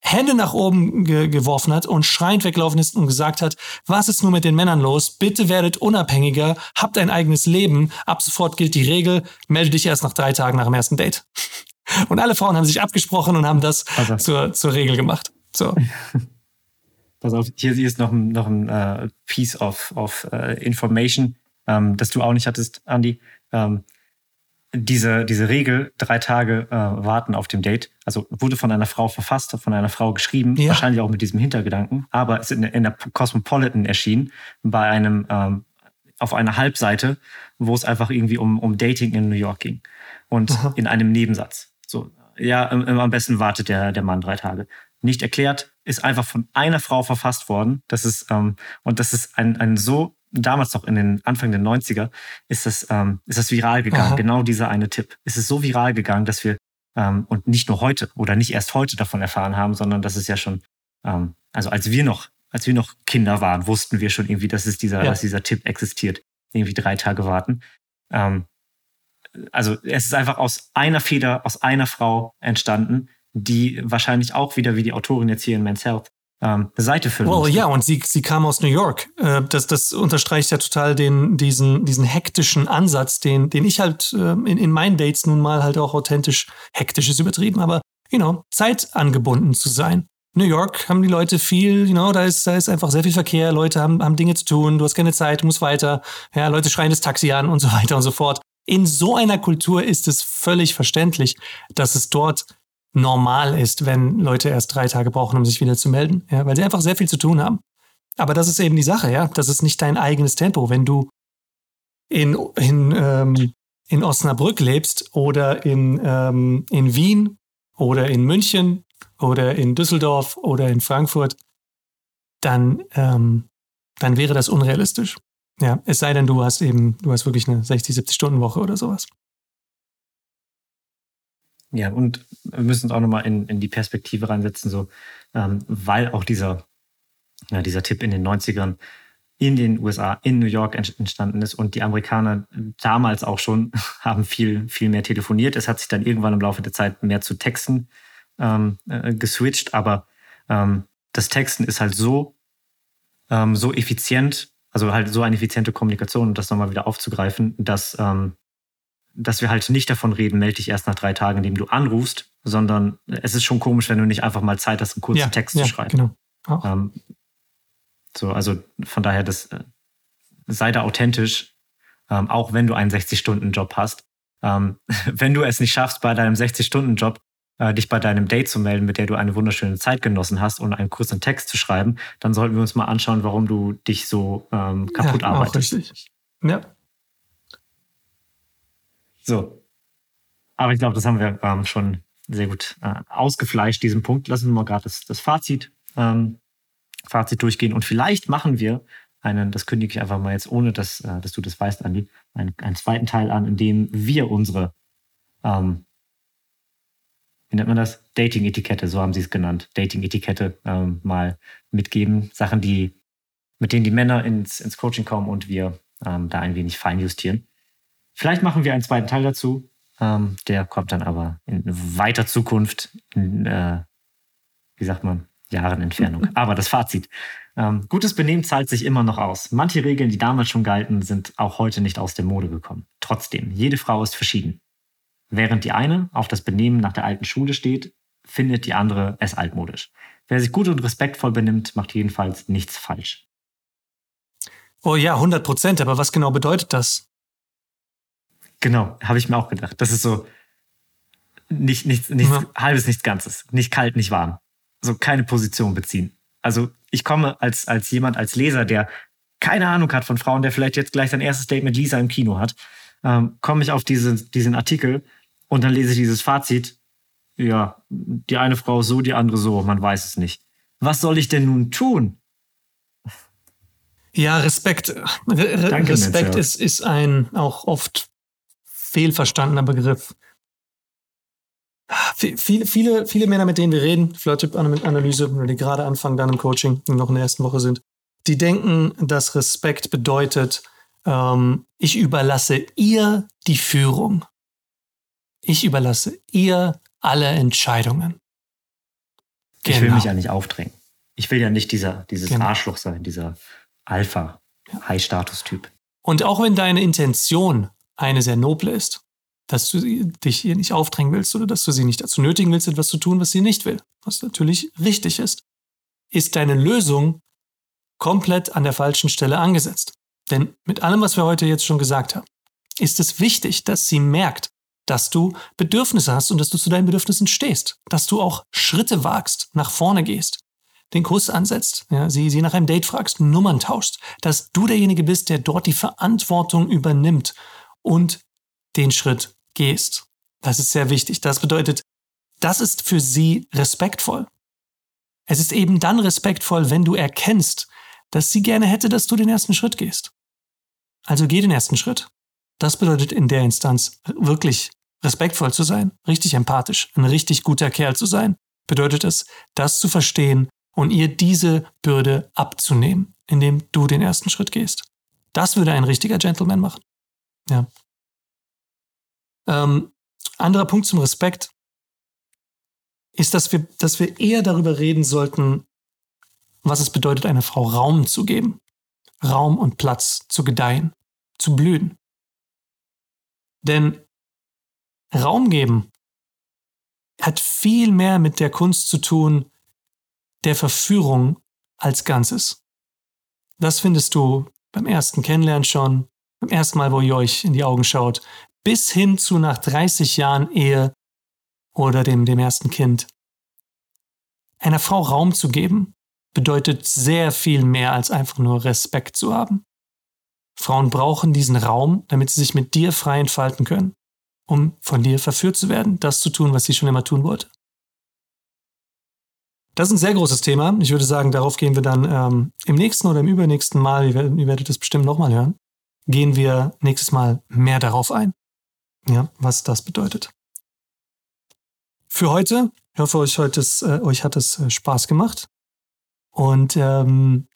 Speaker 1: Hände nach oben ge geworfen hat und schreiend weggelaufen ist und gesagt hat, was ist nur mit den Männern los? Bitte werdet unabhängiger, habt ein eigenes Leben. Ab sofort gilt die Regel, melde dich erst nach drei Tagen nach dem ersten Date. Und alle Frauen haben sich abgesprochen und haben das also. zur, zur Regel gemacht. So.
Speaker 2: Pass auf, hier, ist noch ein, noch ein uh, Piece of, of uh, Information, ähm, das du auch nicht hattest, Andy. Ähm, diese, diese Regel, drei Tage äh, warten auf dem Date, also wurde von einer Frau verfasst, von einer Frau geschrieben, ja. wahrscheinlich auch mit diesem Hintergedanken, aber ist in, in der Cosmopolitan erschienen, bei einem, ähm, auf einer Halbseite, wo es einfach irgendwie um, um Dating in New York ging. Und Aha. in einem Nebensatz. So, ja, am besten wartet der, der Mann drei Tage. Nicht erklärt, ist einfach von einer Frau verfasst worden. Das ist, ähm, und das ist ein, ein so, damals noch in den Anfang der 90er, ist das, ähm, ist das viral gegangen. Aha. Genau dieser eine Tipp. Es ist so viral gegangen, dass wir, ähm, und nicht nur heute oder nicht erst heute davon erfahren haben, sondern das ist ja schon, ähm, also als wir noch, als wir noch Kinder waren, wussten wir schon irgendwie, dass es dieser, ja. dass dieser Tipp existiert. Irgendwie drei Tage warten. Ähm, also es ist einfach aus einer Feder, aus einer Frau entstanden, die wahrscheinlich auch wieder wie die Autorin jetzt hier in Men's Health ähm, eine Seite füllen.
Speaker 1: Oh ja, und sie, sie kam aus New York. Äh, das, das unterstreicht ja total den, diesen, diesen hektischen Ansatz, den, den ich halt äh, in, in meinen Dates nun mal halt auch authentisch, hektisch ist übertrieben, aber you know, zeitangebunden zu sein. New York haben die Leute viel, you know, da ist, da ist einfach sehr viel Verkehr, Leute haben, haben Dinge zu tun, du hast keine Zeit, du musst weiter, ja, Leute schreien das Taxi an und so weiter und so fort. In so einer Kultur ist es völlig verständlich, dass es dort normal ist, wenn Leute erst drei Tage brauchen, um sich wieder zu melden, ja, weil sie einfach sehr viel zu tun haben. Aber das ist eben die Sache, ja. Das ist nicht dein eigenes Tempo. Wenn du in, in, ähm, in Osnabrück lebst oder in, ähm, in Wien oder in München oder in Düsseldorf oder in Frankfurt, dann, ähm, dann wäre das unrealistisch. Ja, es sei denn, du hast eben, du hast wirklich eine 60, 70 Stunden Woche oder sowas.
Speaker 2: Ja, und wir müssen uns auch nochmal in, in die Perspektive reinsetzen, so, ähm, weil auch dieser, ja, dieser Tipp in den 90ern in den USA, in New York entstanden ist und die Amerikaner damals auch schon haben viel, viel mehr telefoniert. Es hat sich dann irgendwann im Laufe der Zeit mehr zu Texten ähm, äh, geswitcht, aber ähm, das Texten ist halt so, ähm, so effizient, also halt so eine effiziente Kommunikation, um das nochmal wieder aufzugreifen, dass ähm, dass wir halt nicht davon reden, melde dich erst nach drei Tagen, indem du anrufst, sondern es ist schon komisch, wenn du nicht einfach mal Zeit hast, einen kurzen ja, Text ja, zu schreiben. Genau. Ähm, so, also von daher, das äh, sei da authentisch, ähm, auch wenn du einen 60-Stunden-Job hast. Ähm, wenn du es nicht schaffst, bei deinem 60-Stunden-Job äh, dich bei deinem Date zu melden, mit der du eine wunderschöne Zeit genossen hast und einen kurzen Text zu schreiben, dann sollten wir uns mal anschauen, warum du dich so ähm, kaputt ja, arbeitest. Auch richtig. Ja, so. Aber ich glaube, das haben wir ähm, schon sehr gut äh, ausgefleischt, diesen Punkt. Lassen wir mal gerade das, das Fazit, ähm, Fazit durchgehen. Und vielleicht machen wir einen, das kündige ich einfach mal jetzt, ohne dass, äh, dass du das weißt, Andi, einen, einen zweiten Teil an, in dem wir unsere, ähm, wie nennt man das? Dating-Etikette, so haben sie es genannt. Dating-Etikette ähm, mal mitgeben. Sachen, die, mit denen die Männer ins, ins Coaching kommen und wir ähm, da ein wenig feinjustieren. Vielleicht machen wir einen zweiten Teil dazu. Ähm, der kommt dann aber in weiter Zukunft, in, äh, wie sagt man, Jahren Entfernung. Aber das Fazit. Ähm, gutes Benehmen zahlt sich immer noch aus. Manche Regeln, die damals schon galten, sind auch heute nicht aus der Mode gekommen. Trotzdem, jede Frau ist verschieden. Während die eine auf das Benehmen nach der alten Schule steht, findet die andere es altmodisch. Wer sich gut und respektvoll benimmt, macht jedenfalls nichts falsch.
Speaker 1: Oh ja, 100 Prozent. Aber was genau bedeutet das?
Speaker 2: Genau, habe ich mir auch gedacht. Das ist so nicht, nichts, nichts ja. halbes, nichts Ganzes. Nicht kalt, nicht warm. So keine Position beziehen. Also ich komme als, als jemand, als Leser, der keine Ahnung hat von Frauen, der vielleicht jetzt gleich sein erstes Date mit Lisa im Kino hat, ähm, komme ich auf diese, diesen Artikel und dann lese ich dieses Fazit. Ja, die eine Frau so, die andere so, man weiß es nicht. Was soll ich denn nun tun?
Speaker 1: Ja, Respekt. Re Danke, Respekt ist, ist ein auch oft fehlverstandener Begriff. Viele, viele, viele Männer, mit denen wir reden, Flirt-Typ-Analyse, die gerade anfangen dann im Coaching und noch in der ersten Woche sind, die denken, dass Respekt bedeutet, ähm, ich überlasse ihr die Führung. Ich überlasse ihr alle Entscheidungen.
Speaker 2: Genau. Ich will mich genau. ja nicht aufdrängen. Ich will ja nicht dieser, dieses genau. Arschloch sein, dieser Alpha-High-Status-Typ.
Speaker 1: Und auch wenn deine Intention eine sehr noble ist. dass du dich ihr nicht aufdrängen willst oder dass du sie nicht dazu nötigen willst, etwas zu tun, was sie nicht will, was natürlich richtig ist, ist deine Lösung komplett an der falschen Stelle angesetzt. Denn mit allem, was wir heute jetzt schon gesagt haben, ist es wichtig, dass sie merkt, dass du Bedürfnisse hast und dass du zu deinen Bedürfnissen stehst, dass du auch Schritte wagst, nach vorne gehst, den Kuss ansetzt, ja, sie, sie nach einem Date fragst, Nummern tauschst, dass du derjenige bist, der dort die Verantwortung übernimmt und den Schritt gehst. Das ist sehr wichtig. Das bedeutet, das ist für sie respektvoll. Es ist eben dann respektvoll, wenn du erkennst, dass sie gerne hätte, dass du den ersten Schritt gehst. Also geh den ersten Schritt. Das bedeutet in der Instanz wirklich respektvoll zu sein, richtig empathisch, ein richtig guter Kerl zu sein, bedeutet es, das zu verstehen und ihr diese Bürde abzunehmen, indem du den ersten Schritt gehst. Das würde ein richtiger Gentleman machen. Ja. Ähm, anderer Punkt zum Respekt ist, dass wir, dass wir eher darüber reden sollten, was es bedeutet, einer Frau Raum zu geben. Raum und Platz zu gedeihen, zu blühen. Denn Raum geben hat viel mehr mit der Kunst zu tun, der Verführung als Ganzes. Das findest du beim ersten Kennenlernen schon, beim ersten Mal, wo ihr euch in die Augen schaut, bis hin zu nach 30 Jahren Ehe oder dem, dem ersten Kind. Einer Frau Raum zu geben, bedeutet sehr viel mehr als einfach nur Respekt zu haben. Frauen brauchen diesen Raum, damit sie sich mit dir frei entfalten können, um von dir verführt zu werden, das zu tun, was sie schon immer tun wollte. Das ist ein sehr großes Thema. Ich würde sagen, darauf gehen wir dann ähm, im nächsten oder im übernächsten Mal, ihr, ihr werdet das bestimmt nochmal hören, gehen wir nächstes Mal mehr darauf ein, ja, was das bedeutet. Für heute, ich hoffe, euch, heute ist, äh, euch hat es äh, Spaß gemacht. Und ähm,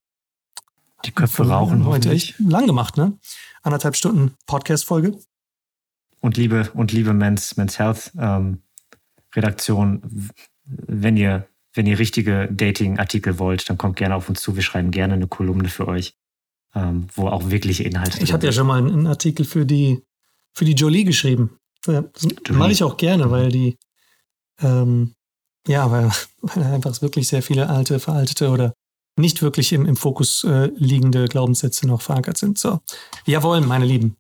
Speaker 2: die Köpfe rauchen
Speaker 1: heute echt lang gemacht, ne? Anderthalb Stunden Podcast-Folge.
Speaker 2: Und liebe und liebe Men's, Men's Health ähm, Redaktion, wenn ihr wenn ihr richtige Dating-Artikel wollt, dann kommt gerne auf uns zu. Wir schreiben gerne eine Kolumne für euch, ähm, wo auch wirkliche Inhalte
Speaker 1: Ich habe ja schon mal einen Artikel für die, für die Jolie geschrieben. Das mache ich auch gerne, weil die, ähm, ja, weil, weil einfach wirklich sehr viele alte, veraltete oder nicht wirklich im, im Fokus äh, liegende Glaubenssätze noch verankert sind. So, jawohl, meine Lieben.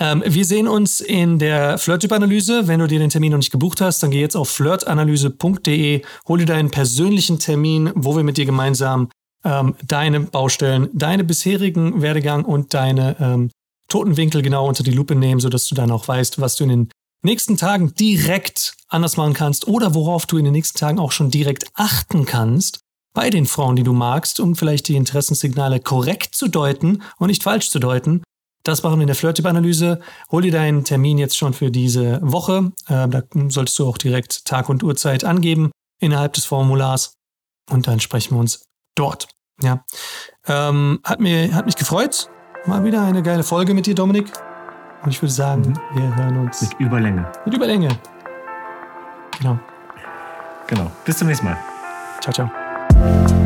Speaker 1: Ähm, wir sehen uns in der Flirt-Typ-Analyse. Wenn du dir den Termin noch nicht gebucht hast, dann geh jetzt auf flirtanalyse.de, hol dir deinen persönlichen Termin, wo wir mit dir gemeinsam ähm, deine Baustellen, deine bisherigen Werdegang und deine ähm, Totenwinkel genau unter die Lupe nehmen, sodass du dann auch weißt, was du in den nächsten Tagen direkt anders machen kannst oder worauf du in den nächsten Tagen auch schon direkt achten kannst bei den Frauen, die du magst, um vielleicht die Interessenssignale korrekt zu deuten und nicht falsch zu deuten das machen wir in der Flirt-Tipp-Analyse. Hol dir deinen Termin jetzt schon für diese Woche. Äh, da solltest du auch direkt Tag und Uhrzeit angeben innerhalb des Formulars. Und dann sprechen wir uns dort. Ja. Ähm, hat, mir, hat mich gefreut. Mal wieder eine geile Folge mit dir, Dominik. Und ich würde sagen, mhm. wir hören uns.
Speaker 2: Mit Überlänge.
Speaker 1: Mit Überlänge. Genau.
Speaker 2: Genau. Bis zum nächsten Mal.
Speaker 1: Ciao, ciao.